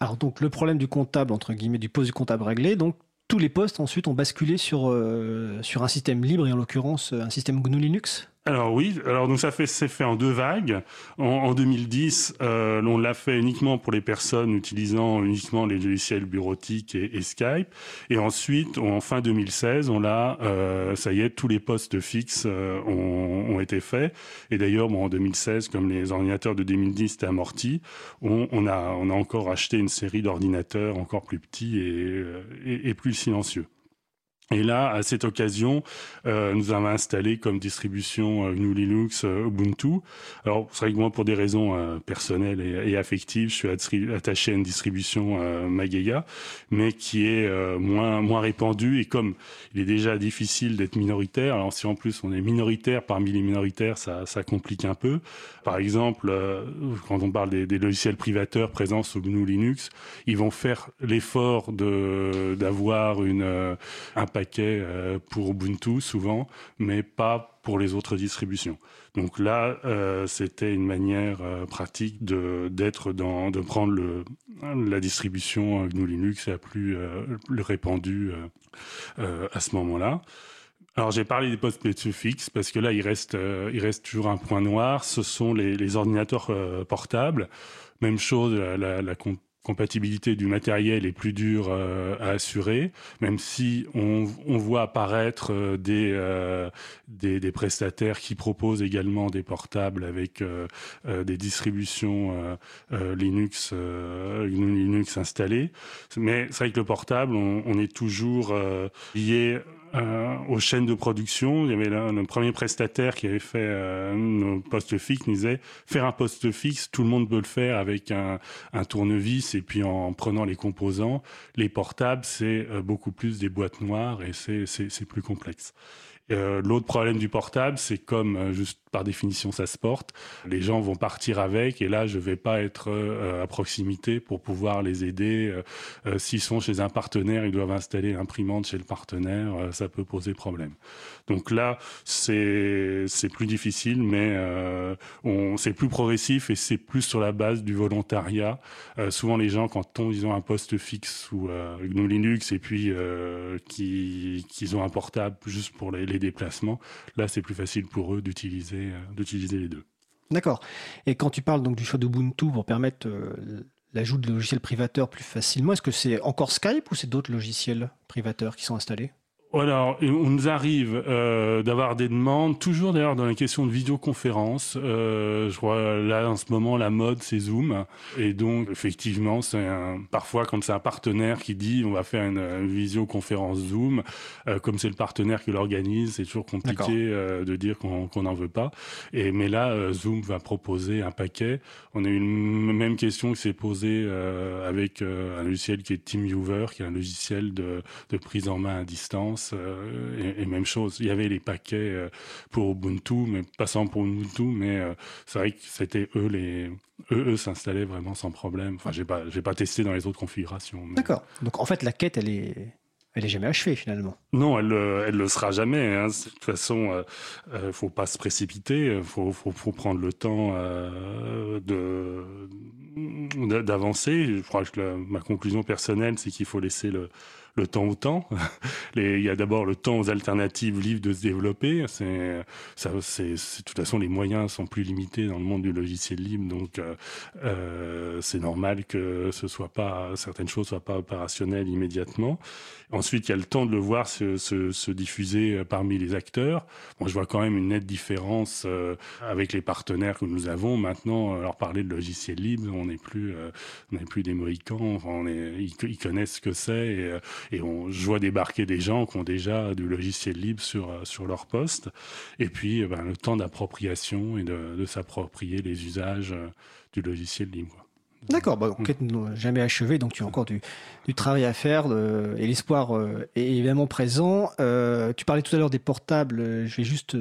Alors donc le problème du comptable, entre guillemets, du poste du comptable réglé, donc tous les postes ensuite ont basculé sur, euh, sur un système libre et en l'occurrence un système GNU Linux? Alors oui, alors donc ça fait c'est fait en deux vagues. En, en 2010, euh, on l'a fait uniquement pour les personnes utilisant uniquement les logiciels bureautiques et, et Skype. Et ensuite, en fin 2016, on l'a, euh, ça y est, tous les postes fixes euh, ont, ont, été faits. Et d'ailleurs, bon, en 2016, comme les ordinateurs de 2010 étaient amortis, on, on a on a encore acheté une série d'ordinateurs encore plus petits et, euh, et, et plus silencieux. Et là, à cette occasion, euh, nous avons installé comme distribution euh, GNU Linux euh, Ubuntu. Alors, c'est vrai que moi, pour des raisons euh, personnelles et, affectives, je suis attaché à une distribution Mageia, mais qui est moins moins répandue. Et comme il est déjà difficile d'être minoritaire, alors si en plus on est minoritaire parmi les minoritaires, ça, ça complique un peu. Par exemple, quand on parle des, des, logiciels privateurs présents sous GNU Linux, ils vont faire l'effort de d'avoir une un paquet euh, pour Ubuntu souvent, mais pas pour les autres distributions. Donc là, euh, c'était une manière euh, pratique de d'être dans de prendre le la distribution GNU Linux la plus plus répandue à ce moment-là. Alors j'ai parlé des postes fixes parce que là il reste il reste toujours un point noir. Ce sont les, ordinateurs portables. Même chose, la, la, la compatibilité du matériel est plus dure euh, à assurer, même si on, voit apparaître euh, des, euh, des, des prestataires qui proposent également des portables avec des distributions Linux Linux installées. Mais c'est vrai que le portable, on, on est toujours lié euh, aux chaînes de production. Il y avait là, le premier prestataire qui avait fait euh, nos postes fixes nous disait faire un poste fixe, tout le monde peut le faire avec un, un tournevis et puis en prenant les composants. Les portables, c'est euh, beaucoup plus des boîtes noires et c'est plus complexe. Euh, L'autre problème du portable, c'est comme euh, juste par définition ça se porte, les gens vont partir avec et là je vais pas être euh, à proximité pour pouvoir les aider. Euh, s'ils sont chez un partenaire, ils doivent installer l'imprimante chez le partenaire, ça peut poser problème. Donc là c'est plus difficile, mais on c'est plus progressif et c'est plus sur la base du volontariat. souvent les gens quand ils ont un poste fixe ou GNU Linux et puis qui qu'ils ont un portable juste pour les, déplacements, là c'est plus facile pour eux d'utiliser d'utiliser les deux. D'accord. Et quand tu parles donc du choix d'Ubuntu pour permettre euh, l'ajout de logiciels privateurs plus facilement, est-ce que c'est encore Skype ou c'est d'autres logiciels privateurs qui sont installés? Alors, on nous arrive euh, d'avoir des demandes, toujours d'ailleurs dans les questions de vidéoconférence. Euh, je crois là en ce moment la mode c'est Zoom, et donc effectivement c'est parfois quand c'est un partenaire qui dit on va faire une, une visioconférence Zoom, euh, comme c'est le partenaire qui l'organise, c'est toujours compliqué euh, de dire qu'on n'en qu veut pas. Et mais là euh, Zoom va proposer un paquet. On a eu une même question qui s'est posée euh, avec un logiciel qui est TeamViewer, qui est un logiciel de, de prise en main à distance euh, et, et, même chose. Il y avait les paquets euh, pour Ubuntu, mais passant pour Ubuntu, mais euh, c'est vrai que c'était eux les eux, eux s'installaient vraiment sans problème. Enfin, j'ai pas j'ai pas testé dans les autres configurations. Mais... D'accord. Donc en fait, la quête, elle est elle est jamais achevée finalement. Non, elle elle le sera jamais. Hein. De toute façon, euh, faut pas se précipiter. Faut faut, faut prendre le temps euh, de d'avancer. Je crois que la, ma conclusion personnelle, c'est qu'il faut laisser le le temps au temps. <laughs> Les, il y a d'abord le temps aux alternatives libres de se développer. C'est, ça, c'est, de toute façon, les moyens sont plus limités dans le monde du logiciel libre, donc euh, euh, c'est normal que ce soit pas certaines choses soient pas opérationnelles immédiatement. Ensuite, il y a le temps de le voir se, se, se diffuser parmi les acteurs. Bon, je vois quand même une nette différence euh, avec les partenaires que nous avons. Maintenant, leur parler de logiciel libre, on n'est plus, euh, on n'est plus des mohicans. On est, ils, connaissent ce que c'est et on, je vois débarquer des gens qui ont déjà du logiciel libre sur, sur leur poste. Et puis, ben, le temps d'appropriation et de, de s'approprier les usages du logiciel libre. D'accord, bah, enquête n'a jamais achevée, donc tu as encore du, du travail à faire euh, et l'espoir euh, est évidemment présent. Euh, tu parlais tout à l'heure des portables, euh, je vais juste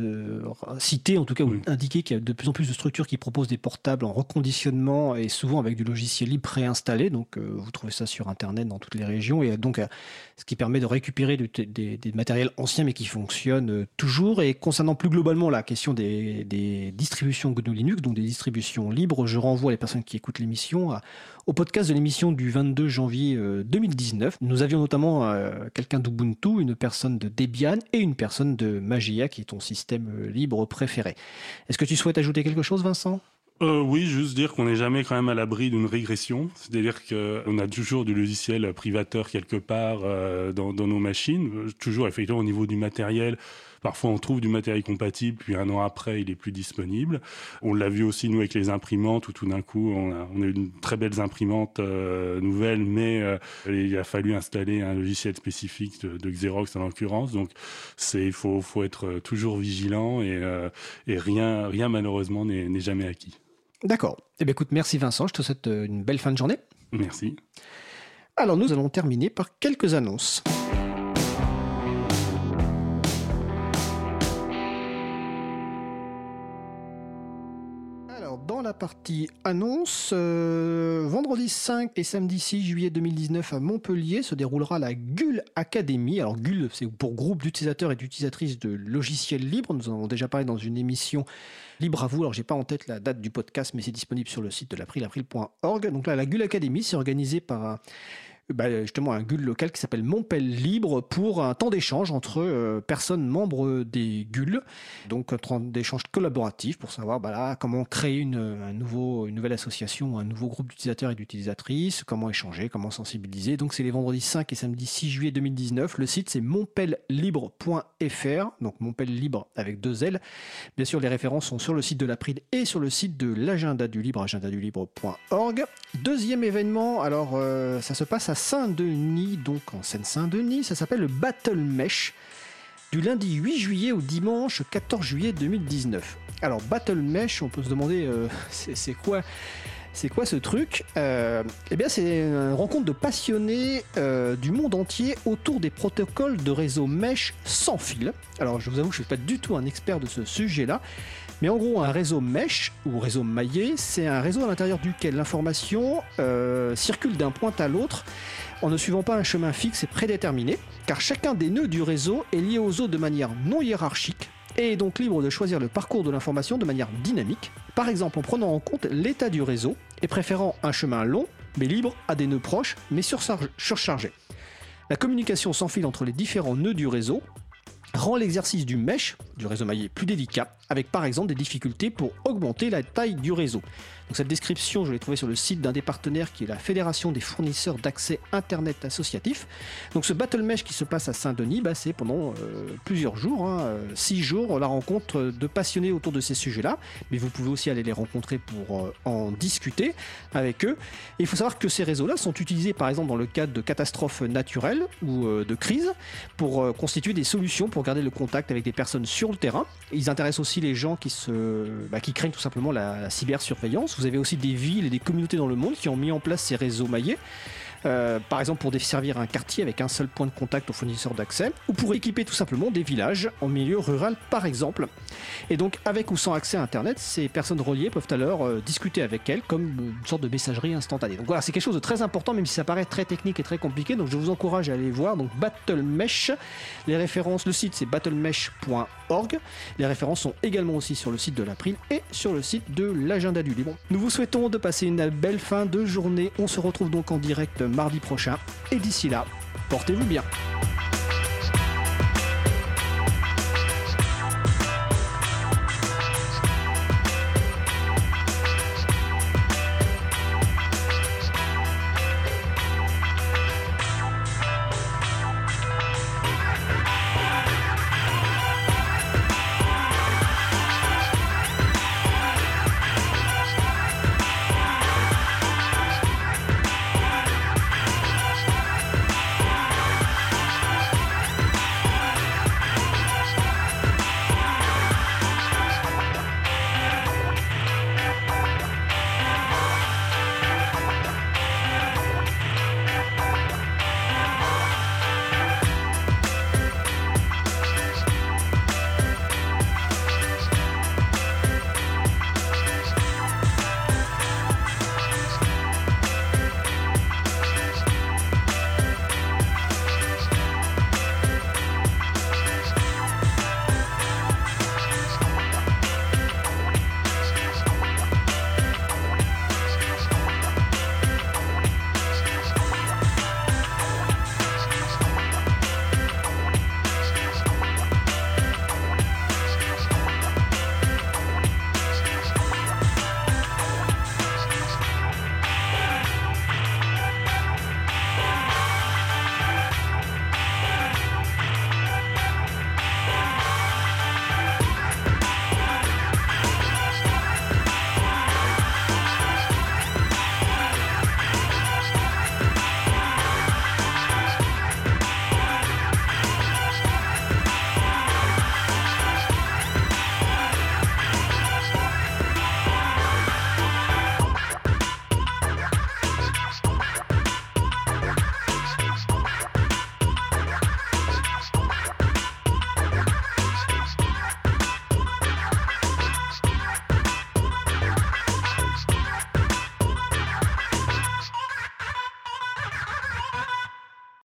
citer, en tout cas, ou indiquer qu'il y a de plus en plus de structures qui proposent des portables en reconditionnement et souvent avec du logiciel libre préinstallé. Donc vous trouvez ça sur Internet dans toutes les régions et donc ce qui permet de récupérer du- des, des matériels anciens mais qui fonctionnent toujours. Et concernant plus globalement la question des, des distributions GNU Linux, donc des distributions libres, je renvoie les personnes qui écoutent l'émission au podcast de l'émission du 22 janvier euh, 2019. Nous avions notamment euh, quelqu'un d'Ubuntu, une personne de Debian et une personne de Magia qui est ton système euh, libre préféré. Est-ce que tu souhaites ajouter quelque chose, Vincent? Euh, oui, juste dire qu'on n'est jamais quand même à l'abri d'une régression. C'est-à-dire qu'on a toujours du logiciel privateur quelque part euh, dans, dans nos machines. Euh, Toujours, effectivement, au niveau du matériel. Parfois, on trouve du matériel compatible, puis un an après, il est plus disponible. On l'a vu aussi, nous, avec les imprimantes, où tout d'un coup, on a, on a eu une très belles imprimantes euh, nouvelles, mais euh, il a fallu installer un logiciel spécifique de, de Xerox, en l'occurrence. Donc, c'est, il faut, faut être toujours vigilant et, euh, et rien, rien, malheureusement, n'est jamais acquis. D'accord. Eh bien, écoute, merci Vincent. Je te souhaite euh, une belle fin de journée. Merci. Alors, nous allons terminer par quelques annonces. La partie annonce, euh, vendredi 5 et samedi 6 juillet 2019 à Montpellier se déroulera la GUL Academy. Alors, GUL, c'est pour groupe d'utilisateurs et d'utilisatrices de logiciels libres. Nous en avons déjà parlé dans une émission libre à vous. Alors, j'ai pas en tête la date du podcast, mais c'est disponible sur le site de l'April, april.org. Donc là, la GUL Academy, c'est organisé par bah, justement un GUL local qui s'appelle Montpel Libre pour un temps d'échange entre euh, personnes membres des GUL, donc un temps d'échange collaboratif pour savoir bah, comment créer une, un nouveau, une nouvelle association, un nouveau groupe d'utilisateurs et d'utilisatrices, comment échanger, comment sensibiliser. Donc c'est les vendredis 5 et samedi 6 juillet 2019. Le site c'est montpellibre.fr, donc Montpel Libre avec deux L. Bien sûr, les références sont sur le site de l'April et sur le site de l'agenda du libre, agendadulibre.org. Deuxième événement, alors euh, ça se passe à Saint-Denis, donc en Seine-Saint-Denis, ça s'appelle le Battle Mesh, du lundi 8 juillet au dimanche 14 juillet 2019. Alors Battle Mesh, on peut se demander euh, <laughs> c'est quoi c'est quoi ce truc? Euh, Eh bien, c'est une rencontre de passionnés euh, du monde entier autour des protocoles de réseau mesh sans fil. Alors, je vous avoue, je ne suis pas du tout un expert de ce sujet-là, mais en gros, un réseau mesh ou réseau maillé, c'est un réseau à l'intérieur duquel l'information euh, circule d'un point à l'autre en ne suivant pas un chemin fixe et prédéterminé, car chacun des nœuds du réseau est lié aux autres de manière non hiérarchique et est donc libre de choisir le parcours de l'information de manière dynamique, par exemple en prenant en compte l'état du réseau et préférant un chemin long mais libre à des nœuds proches mais surchargés. La communication sans fil entre les différents nœuds du réseau rend l'exercice du mesh, du réseau maillé, plus délicat, avec par exemple des difficultés pour augmenter la taille du réseau. Donc cette description, je l'ai trouvée sur le site d'un des partenaires qui est la Fédération des fournisseurs d'accès Internet associatif. Donc ce Battle Mesh qui se passe à Saint-Denis, bah, c'est pendant euh, plusieurs jours, hein, euh, six jours, la rencontre de passionnés autour de ces sujets-là. Mais vous pouvez aussi aller les rencontrer pour euh, en discuter avec eux. Il faut savoir que ces réseaux-là sont utilisés par exemple dans le cadre de catastrophes naturelles ou de crises pour constituer des solutions pour garder le contact avec des personnes sur le terrain. Ils intéressent aussi les gens qui, se, bah, qui craignent tout simplement la cybersurveillance. Vous avez aussi des villes et des communautés dans le monde qui ont mis en place ces réseaux maillés. Euh, par exemple pour desservir un quartier avec un seul point de contact aux fournisseurs d'accès, ou pour équiper tout simplement des villages en milieu rural par exemple. Et donc avec ou sans accès à Internet, ces personnes reliées peuvent alors euh, discuter avec elles comme une sorte de messagerie instantanée. Donc voilà, c'est quelque chose de très important, même si ça paraît très technique et très compliqué. Donc je vous encourage à aller voir. Donc Battle Mesh, les références, le site c'est battlemesh.org. Les références sont également aussi sur le site de l'April et sur le site de l'agenda du libre. Nous vous souhaitons de passer une belle fin de journée. On se retrouve donc en direct mardi prochain. Et d'ici là, portez-vous bien.